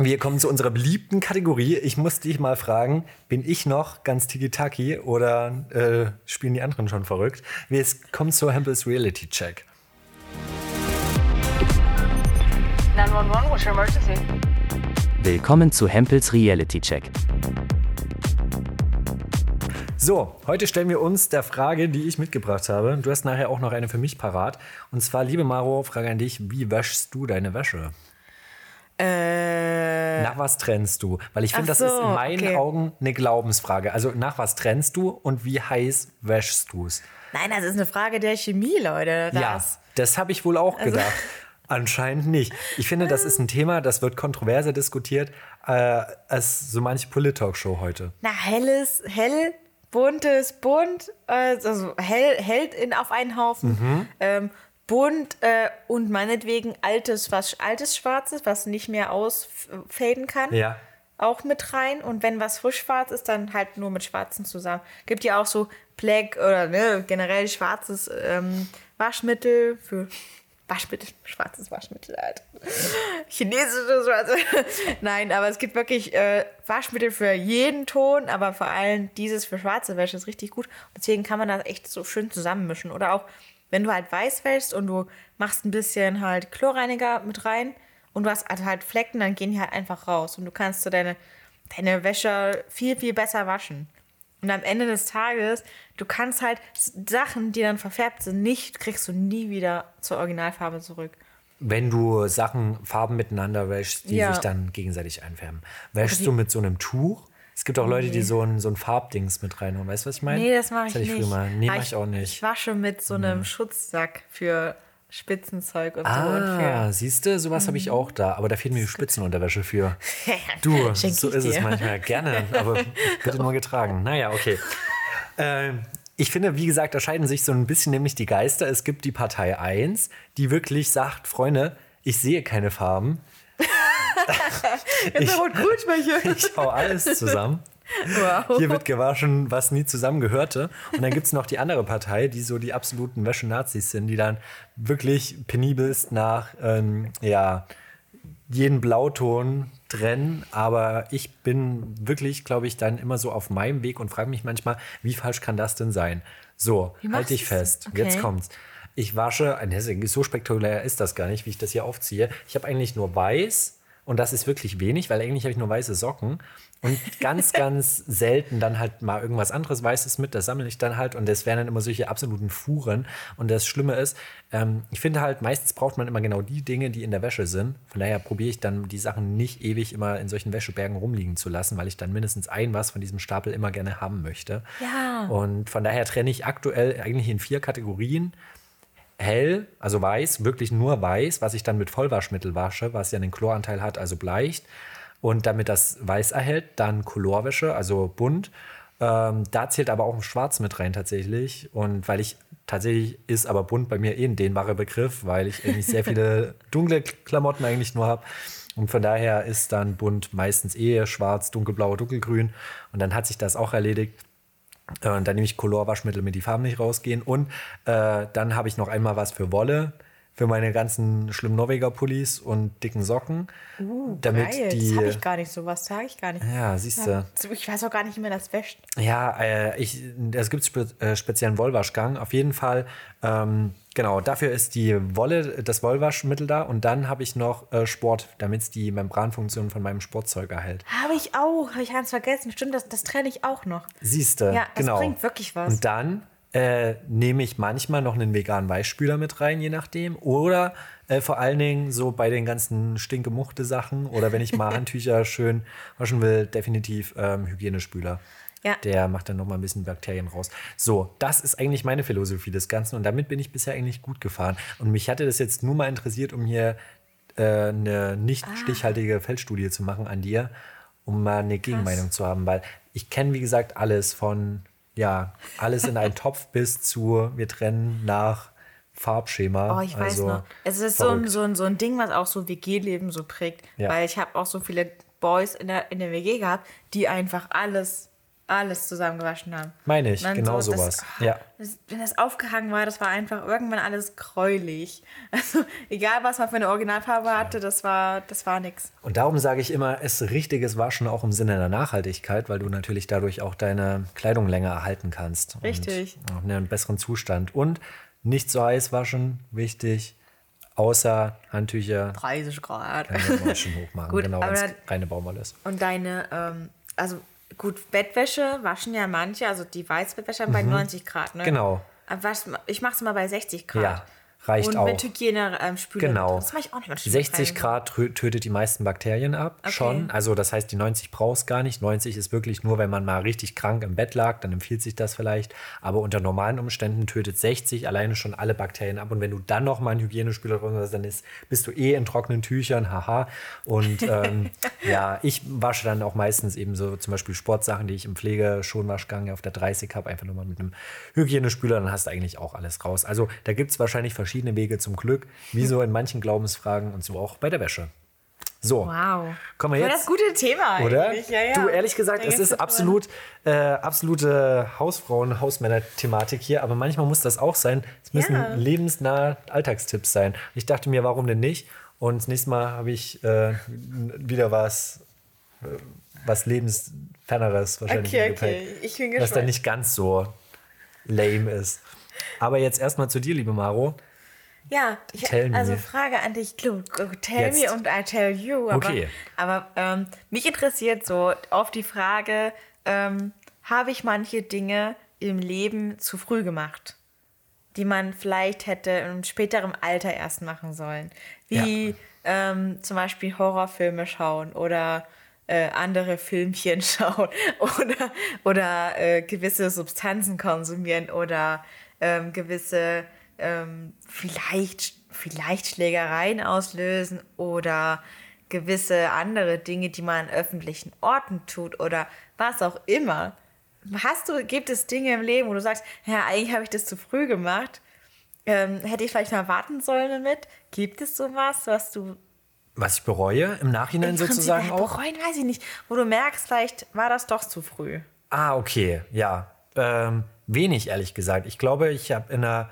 Speaker 1: Wir kommen zu unserer beliebten Kategorie. Ich muss dich mal fragen, bin ich noch ganz tiki-taki oder äh, spielen die anderen schon verrückt? Wir kommen zur Hempels Reality Check.
Speaker 3: 911, what's your emergency?
Speaker 4: Willkommen zu Hempels Reality Check.
Speaker 1: So, heute stellen wir uns der Frage, die ich mitgebracht habe. Du hast nachher auch noch eine für mich parat. Und zwar, liebe Maro, Frage an dich: Wie wäschst du deine Wäsche?
Speaker 2: Äh,
Speaker 1: Nach was trennst du? Weil ich finde, das ist
Speaker 2: so,
Speaker 1: in meinen
Speaker 2: okay.
Speaker 1: Augen eine Glaubensfrage. Also, nach was trennst du und wie heiß wäschst du es?
Speaker 2: nein, das ist eine Frage der Chemie, Leute. Das.
Speaker 1: Ja, das habe ich wohl auch
Speaker 2: Also-
Speaker 1: gedacht. *laughs* Anscheinend nicht. Ich finde, das ist ein Thema, das wird kontroverser diskutiert äh, als so manche Polit-Talkshow heute.
Speaker 2: Na, helles, hell buntes, bunt, äh, also hell, hell in, auf einen Haufen.
Speaker 1: Mhm.
Speaker 2: Ähm, bunt äh, und meinetwegen altes, was altes Schwarzes, was nicht mehr ausfaden kann.
Speaker 1: Ja.
Speaker 2: Auch mit rein. Und wenn was frisch schwarz ist, dann halt nur mit Schwarzen zusammen. Gibt ja auch so Black oder ne, generell schwarzes ähm, Waschmittel für Waschmittel, *laughs* schwarzes Waschmittel halt. *laughs* Chinesisches Waschmittel. *laughs* Nein, aber es gibt wirklich äh, Waschmittel für jeden Ton, aber vor allem dieses für schwarze Wäsche ist richtig gut. Deswegen kann man das echt so schön zusammenmischen. Oder auch, wenn du halt weiß wäschst und du machst ein bisschen halt Chlorreiniger mit rein und du hast also halt Flecken, dann gehen die halt einfach raus und du kannst so deine, deine Wäsche viel, viel besser waschen. Und am Ende des Tages, du kannst halt Sachen, die dann verfärbt sind, nicht, kriegst du nie wieder zur Originalfarbe zurück.
Speaker 1: Wenn du Sachen, Farben miteinander wäschst, die
Speaker 2: Ja.
Speaker 1: sich dann gegenseitig einfärben. Wäschst
Speaker 2: die-
Speaker 1: du mit so einem Tuch? Es gibt auch Leute, die so ein, so ein Farbdings mit reinhauen. Weißt du, was ich meine?
Speaker 2: Nee, das mache ich
Speaker 1: hatte ich
Speaker 2: nicht.
Speaker 1: Mal. Nee,
Speaker 2: Aber
Speaker 1: mach ich auch
Speaker 2: Ich
Speaker 1: nicht.
Speaker 2: wasche mit so einem Schutzsack für Spitzenzeug und so.
Speaker 1: Ah, siehst du, sowas habe ich auch da. Aber da fehlt mir die Spitzenunterwäsche für. *laughs* Du, so
Speaker 2: ich
Speaker 1: ist es
Speaker 2: dir.
Speaker 1: manchmal. Gerne, aber *laughs* bitte nur getragen. Naja, okay. Ähm, ich finde, wie gesagt, da scheiden sich so ein bisschen nämlich die Geister. Es gibt die Partei 1, die wirklich sagt, Freunde, ich sehe keine Farben. Ich,
Speaker 2: Rot-Grün-Schwäche. *laughs*
Speaker 1: ich hau alles zusammen.
Speaker 2: Wow.
Speaker 1: Hier wird gewaschen, was nie zusammengehörte. Und dann gibt es noch die andere Partei, die so die absoluten Wäschenazis sind, die dann wirklich penibelst nach ähm, ja, jeden Blauton trennen. Aber ich bin wirklich, glaube ich, dann immer so auf meinem Weg und frage mich manchmal, wie falsch kann das denn sein? So, halt dich
Speaker 2: du's?
Speaker 1: fest.
Speaker 2: Okay.
Speaker 1: Jetzt kommt's. Ich wasche, so spektakulär ist das gar nicht, wie ich das hier aufziehe. Ich habe eigentlich nur weiß und das ist wirklich wenig, weil eigentlich habe ich nur weiße Socken und ganz, *laughs* ganz selten dann halt mal irgendwas anderes Weißes mit. Das sammle ich dann halt und das wären dann immer solche absoluten Fuhren. Und das Schlimme ist, ähm, ich finde halt, meistens braucht man immer genau die Dinge, die in der Wäsche sind. Von daher probiere ich dann die Sachen nicht ewig immer in solchen Wäschebergen rumliegen zu lassen, weil ich dann mindestens ein was von diesem Stapel immer gerne haben möchte.
Speaker 2: Ja.
Speaker 1: Und von daher trenne ich aktuell eigentlich in vier Kategorien hell, also weiß, wirklich nur weiß, was ich dann mit Vollwaschmittel wasche, was ja einen Chloranteil hat, also bleicht. Und damit das weiß erhält, dann Colorwäsche, also bunt. Ähm, da zählt aber auch ein Schwarz mit rein tatsächlich. Und weil ich tatsächlich ist aber bunt bei mir eh ein dehnbarer Begriff, weil ich eigentlich sehr viele *laughs* dunkle Klamotten eigentlich nur habe. Und von daher ist dann bunt meistens eher schwarz, dunkelblau, dunkelgrün. Und dann hat sich das auch erledigt. Äh, dann nehme ich Colorwaschmittel, damit die Farben nicht rausgehen. Und äh, dann habe ich noch einmal was für Wolle, für meine ganzen schlimmen Norweger-Pullis und dicken Socken. damit
Speaker 2: Geil,
Speaker 1: die.
Speaker 2: das habe ich gar nicht, sowas sage ich gar nicht.
Speaker 1: ja, siehst du.
Speaker 2: Ich weiß auch gar nicht, wie man das wäscht.
Speaker 1: Ja, äh, ich, es gibt spe äh, speziellen Wollwaschgang. Auf jeden Fall, ähm, genau, dafür ist die Wolle, das Wollwaschmittel da. Und dann habe ich noch äh, Sport, damit es die Membranfunktion von meinem Sportzeug erhält.
Speaker 2: Habe ich auch, habe ich ganz vergessen. Stimmt, das, das trenne ich auch noch.
Speaker 1: Siehst du,
Speaker 2: Ja, das
Speaker 1: genau.
Speaker 2: bringt wirklich was.
Speaker 1: Und dann äh, nehme ich manchmal noch einen veganen Weichspüler mit rein, je nachdem. Oder äh, vor allen Dingen so bei den ganzen stinkemuchte Sachen oder wenn ich mal *laughs* Handtücher schön waschen will, definitiv ähm, Hygienespüler.
Speaker 2: Ja.
Speaker 1: Der macht dann noch mal ein bisschen Bakterien raus. So, das ist eigentlich meine Philosophie des Ganzen und damit bin ich bisher eigentlich gut gefahren. Und mich hatte das jetzt nur mal interessiert, um hier äh, eine nicht
Speaker 2: Ah.
Speaker 1: stichhaltige Feldstudie zu machen an dir, um mal eine Gegenmeinung zu haben, weil ich kenne, wie gesagt, alles von, ja, alles in einen Topf *laughs* bis zu, wir trennen nach Farbschema.
Speaker 2: Oh, ich weiß
Speaker 1: also,
Speaker 2: noch. Es ist so ein, so, ein, so ein Ding, was auch so WG-Leben so prägt.
Speaker 1: Ja.
Speaker 2: Weil ich habe auch so viele Boys in der, in der WG gehabt, die einfach alles, alles zusammengewaschen haben.
Speaker 1: Meine ich, genau
Speaker 2: so,
Speaker 1: sowas.
Speaker 2: Das,
Speaker 1: Ja.
Speaker 2: das, wenn das aufgehangen war, das war einfach irgendwann alles gräulich. *laughs* Also egal, was man für eine Originalfarbe hatte, das war, das war nix.
Speaker 1: Und darum sage ich immer, es ist richtiges Waschen auch im Sinne der Nachhaltigkeit, weil du natürlich dadurch auch deine Kleidung länger erhalten kannst.
Speaker 2: Richtig.
Speaker 1: Und auch in einem besseren Zustand. Und nicht so heiß waschen, wichtig. Außer Handtücher
Speaker 2: 30 Grad.
Speaker 1: kann man hochmachen. *laughs*
Speaker 2: Gut,
Speaker 1: genau, wenn es reine Baumwolle ist.
Speaker 2: Und deine, ähm, also gut, Bettwäsche waschen ja manche, also die Weißbettwäsche bei 90 Grad, ne?
Speaker 1: Genau.
Speaker 2: Aber was, ich mache es mal bei 60 Grad.
Speaker 1: Ja. Reicht
Speaker 2: Und
Speaker 1: auch.
Speaker 2: mit Hygienespüler.
Speaker 1: Genau.
Speaker 2: Das mache ich auch nicht mit
Speaker 1: 60
Speaker 2: rein.
Speaker 1: Grad tötet die meisten Bakterien ab,
Speaker 2: Okay.
Speaker 1: schon. Also das heißt, die 90 brauchst gar nicht. 90 ist wirklich nur, wenn man mal richtig krank im Bett lag, dann empfiehlt sich das vielleicht. Aber unter normalen Umständen tötet 60 alleine schon alle Bakterien ab. Und wenn du dann noch mal einen Hygienespüler drin hast, dann ist, bist du eh in trockenen Tüchern, haha. Und ähm, *laughs* ja, ich wasche dann auch meistens eben so zum Beispiel Sportsachen, die ich im Pflegeschonwaschgang auf der 30 habe, einfach nur mal mit einem Hygienespüler, dann hast du eigentlich auch alles raus. Also da gibt es wahrscheinlich verschiedene Wege zum Glück, wie so in manchen Glaubensfragen und so auch bei der Wäsche. So,
Speaker 2: Wow.
Speaker 1: kommen wir jetzt.
Speaker 2: das gute Thema
Speaker 1: Oder?
Speaker 2: Ja, ja.
Speaker 1: Du, ehrlich gesagt, es ist absolut äh, absolute Hausfrauen-, Hausmänner-Thematik hier, aber manchmal muss das auch sein. Es müssen
Speaker 2: Ja.
Speaker 1: lebensnahe Alltagstipps sein. Ich dachte mir, warum denn nicht? Und das nächste Mal habe ich äh, wieder was, äh, was lebensferneres wahrscheinlich
Speaker 2: Okay, okay. Ich bin
Speaker 1: was dann
Speaker 2: gespannt.
Speaker 1: nicht ganz so lame ist. Aber jetzt erstmal zu dir, liebe Maro.
Speaker 2: Ja, ich,
Speaker 1: Tell me.
Speaker 2: also Frage an dich, Lu. Tell
Speaker 1: Jetzt.
Speaker 2: me und I tell you. Aber,
Speaker 1: Okay.
Speaker 2: aber ähm, mich interessiert so auf die Frage, ähm, habe ich manche Dinge im Leben zu früh gemacht, die man vielleicht hätte im späteren Alter erst machen sollen? Wie ähm, zum Beispiel Horrorfilme schauen oder äh, andere Filmchen *laughs* schauen oder, oder äh, gewisse Substanzen konsumieren oder ähm, gewisse ähm, vielleicht, vielleicht Schlägereien auslösen oder gewisse andere Dinge, die man an öffentlichen Orten tut oder was auch immer. Hast du, gibt es Dinge im Leben, wo du sagst, ja, eigentlich habe ich das zu früh gemacht? Ähm, hätte ich vielleicht mal warten sollen damit? Gibt es sowas, was du
Speaker 1: Was ich bereue, im Nachhinein
Speaker 2: im Prinzip,
Speaker 1: sozusagen
Speaker 2: ja,
Speaker 1: auch?
Speaker 2: bereuen, weiß ich nicht, wo du merkst, vielleicht war das doch zu früh.
Speaker 1: Ah, okay, ja. Ähm, wenig, ehrlich gesagt. Ich glaube, ich habe in einer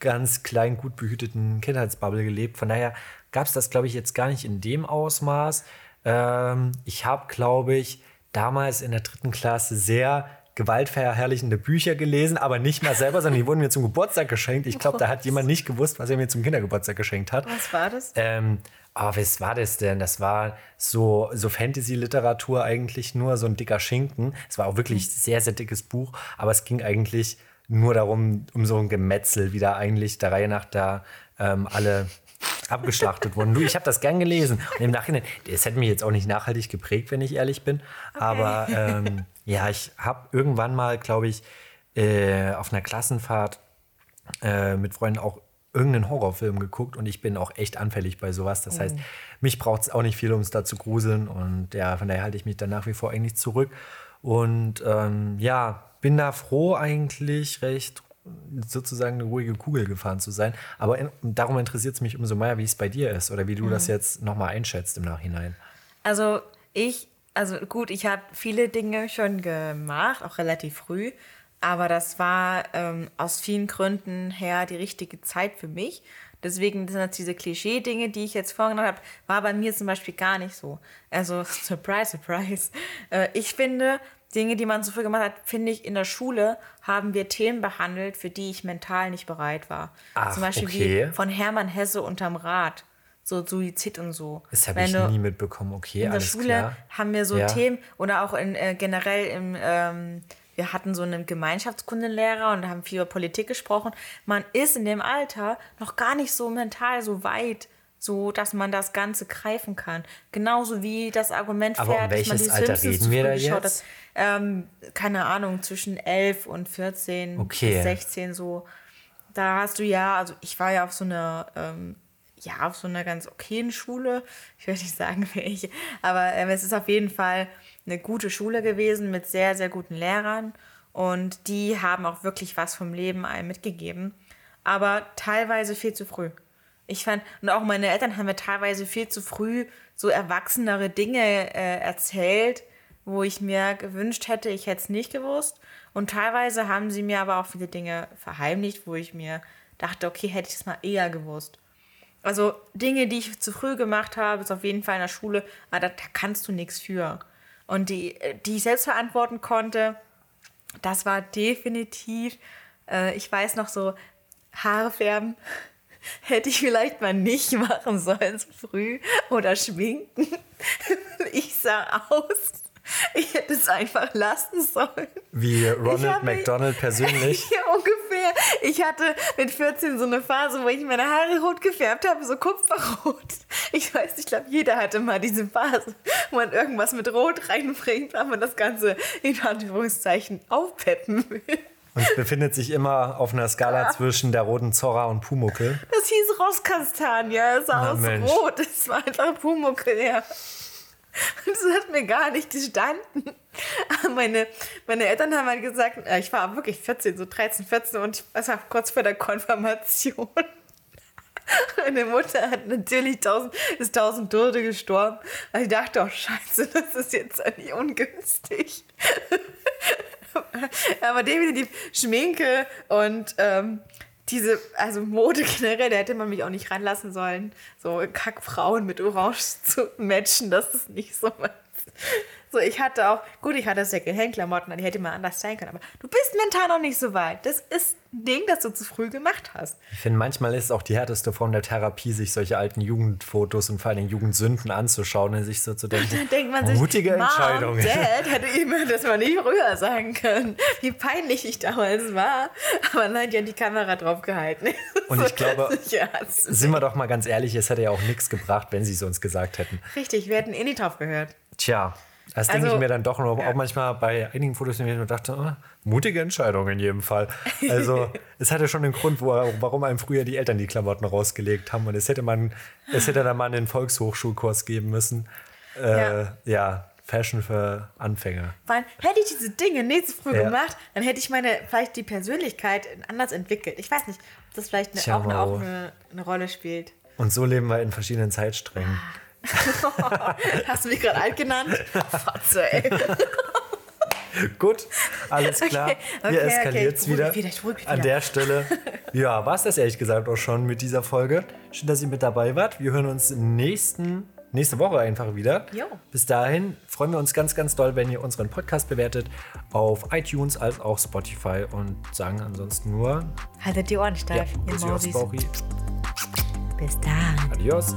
Speaker 1: ganz kleinen, gut behüteten Kindheitsbubble gelebt. Von daher gab es das, glaube ich, jetzt gar nicht in dem Ausmaß. Ähm, ich habe, glaube ich, damals in der dritten Klasse sehr gewaltverherrlichende Bücher gelesen, aber nicht mal selber, sondern die wurden mir zum Geburtstag geschenkt. Ich glaube, da hat jemand nicht gewusst, was er mir zum Kindergeburtstag geschenkt hat.
Speaker 2: Was war das?
Speaker 1: Ähm, aber was war das denn? Das war so, so Fantasy-Literatur eigentlich nur, so ein dicker Schinken. Es war auch wirklich sehr, sehr dickes Buch, aber es ging eigentlich nur darum, um so ein Gemetzel, wie da eigentlich der Reihe nach da ähm, alle abgeschlachtet wurden. Du, ich habe das gern gelesen. Und im Nachhinein, es hätte mich jetzt auch nicht nachhaltig geprägt, wenn ich ehrlich bin. Aber ähm, ja, ich habe irgendwann mal, glaube ich, äh, auf einer Klassenfahrt äh, mit Freunden auch irgendeinen Horrorfilm geguckt und ich bin auch echt anfällig bei sowas. Das heißt, mich braucht es auch nicht viel, um es da zu gruseln und ja, von daher halte ich mich dann nach wie vor eigentlich zurück und ähm, ja, bin da froh eigentlich recht sozusagen eine ruhige Kugel gefahren zu sein. Aber in, darum interessiert es mich umso mehr, wie es bei dir ist oder wie du das jetzt nochmal einschätzt im Nachhinein.
Speaker 2: Also ich, also gut, ich habe viele Dinge schon gemacht, auch relativ früh, aber das war ähm, aus vielen Gründen her die richtige Zeit für mich. Deswegen sind das diese Klischee-Dinge, die ich jetzt vorgenommen habe, war bei mir zum Beispiel gar nicht so. Also, *laughs* surprise, surprise. Äh, ich finde, Dinge, die man so früh gemacht hat, finde ich, in der Schule haben wir Themen behandelt, für die ich mental nicht bereit war.
Speaker 1: Ach,
Speaker 2: zum Beispiel
Speaker 1: okay.
Speaker 2: wie von Hermann Hesse unterm Rad. So Suizid und so.
Speaker 1: Das habe ich
Speaker 2: du-
Speaker 1: nie mitbekommen. Okay,
Speaker 2: in der Schule
Speaker 1: klar.
Speaker 2: haben wir so
Speaker 1: Ja.
Speaker 2: Themen oder auch in, äh, generell im, ähm, wir hatten so einen Gemeinschaftskundenlehrer und haben viel über Politik gesprochen. Man ist in dem Alter noch gar nicht so mental so weit, so dass man das Ganze greifen kann. Genauso wie das Argument
Speaker 1: Aber um
Speaker 2: fährt, dass man
Speaker 1: welches
Speaker 2: die
Speaker 1: Alter
Speaker 2: Simpsons
Speaker 1: reden wir da jetzt?
Speaker 2: hat. Ähm, keine Ahnung, zwischen 11 und 14
Speaker 1: Okay.
Speaker 2: bis 16 so. Da hast du ja, also ich war ja auf so einer, ähm, ja, auf so einer ganz okayen Schule. Ich will nicht sagen, *laughs* welche, aber ähm, es ist auf jeden Fall eine gute Schule gewesen mit sehr, sehr guten Lehrern. Und die haben auch wirklich was vom Leben einem mitgegeben. Aber teilweise viel zu früh. Ich fand, und auch meine Eltern haben mir teilweise viel zu früh so erwachsenere Dinge äh, erzählt, wo ich mir gewünscht hätte, ich hätte es nicht gewusst. Und teilweise haben sie mir aber auch viele Dinge verheimlicht, wo ich mir dachte, okay, hätte ich es mal eher gewusst. Also Dinge, die ich zu früh gemacht habe, ist auf jeden Fall in der Schule, aber da, da kannst du nichts für. Und die, die ich selbst verantworten konnte, das war definitiv, äh, ich weiß noch so, Haare färben hätte ich vielleicht mal nicht machen sollen so früh oder schminken. *laughs* Ich sah aus, ich hätte es einfach lassen sollen.
Speaker 1: Wie Ronald McDonald persönlich. *laughs*
Speaker 2: Ja, ungefähr. Ich hatte mit 14 so eine Phase, wo ich meine Haare rot gefärbt habe, so kupferrot. Ich weiß, ich glaube, jeder hatte mal diese Phase, wo man irgendwas mit Rot reinbringt, weil man das Ganze in Anführungszeichen aufpeppen will.
Speaker 1: Und es befindet sich immer auf einer Skala zwischen der roten Zorra und Pumuckel.
Speaker 2: Das hieß Rosskastanie, es sah
Speaker 1: Na,
Speaker 2: aus
Speaker 1: Mensch.
Speaker 2: rot, es war einfach Pumuckel, ja. Und das hat mir gar nicht gestanden. Meine, meine Eltern haben halt gesagt, äh, ich war wirklich 14, so 13, 14 und ich war kurz vor der Konfirmation. Meine Mutter hat natürlich tausend, ist tausend Tote gestorben. Und ich dachte, oh Scheiße, das ist jetzt eigentlich ungünstig. *laughs* Aber definitiv Schminke und ähm, diese, also Mode generell, da hätte man mich auch nicht ranlassen sollen, so Kackfrauen mit Orange zu matchen, das ist nicht so meins. So, ich hatte auch, gut, ich hatte Secondhand-Klamotten, die hätte man anders sein können, aber du bist mental noch nicht so weit. Das ist ein Ding, das du zu früh gemacht hast.
Speaker 1: Ich finde, manchmal ist es auch die härteste Form der Therapie, sich solche alten Jugendfotos und vor allem Jugendsünden anzuschauen und sich so zu denken, *laughs*
Speaker 2: Dann denkt man sich,
Speaker 1: mutige Entscheidung.
Speaker 2: Dad *laughs* hätte immer das mal nicht früher sagen können, wie peinlich ich damals war. Aber nein, die haben die Kamera drauf gehalten. *laughs*
Speaker 1: Und ich glaube, Sind wir doch mal ganz ehrlich, es hätte ja auch nichts gebracht, wenn sie es uns gesagt hätten.
Speaker 2: richtig, wir hätten eh nicht drauf gehört.
Speaker 1: Tja, das denke
Speaker 2: Also-
Speaker 1: ich mir dann doch noch, auch manchmal bei einigen Fotos, die ich mir dachte, ah, mutige Entscheidung in jedem Fall. Also *laughs* es hatte schon einen Grund, wo, warum einem früher die Eltern die Klamotten rausgelegt haben. Und es hätte man, es hätte dann mal einen Volkshochschulkurs geben müssen. Äh, ja.
Speaker 2: Ja.
Speaker 1: Fashion für Anfänger.
Speaker 2: Weil hätte ich diese Dinge nicht so früh
Speaker 1: Ja.
Speaker 2: gemacht, dann hätte ich meine, vielleicht die Persönlichkeit anders entwickelt. Ich weiß nicht, ob das vielleicht eine, auch, eine, auch eine, eine Rolle spielt.
Speaker 1: Und so leben wir in verschiedenen Zeitsträngen. *laughs*
Speaker 2: Hast du mich gerade alt genannt? Fotze, ey. *laughs*
Speaker 1: Gut, alles klar.
Speaker 2: Okay,
Speaker 1: Hier
Speaker 2: okay,
Speaker 1: eskaliert es
Speaker 2: okay.
Speaker 1: wieder.
Speaker 2: Dich
Speaker 1: An
Speaker 2: wieder.
Speaker 1: der Stelle. Ja, war es das ehrlich gesagt auch schon mit dieser Folge. Schön, dass ihr mit dabei wart. Wir hören uns nächsten, nächste Woche einfach wieder.
Speaker 2: Jo.
Speaker 1: Bis dahin freuen wir uns ganz, ganz doll, wenn ihr unseren Podcast bewertet auf iTunes als auch Spotify und sagen ansonsten nur
Speaker 2: Haltet die Ohren steif, ihr Mausis.
Speaker 1: Bauchi.
Speaker 2: Bis dann.
Speaker 1: Adios.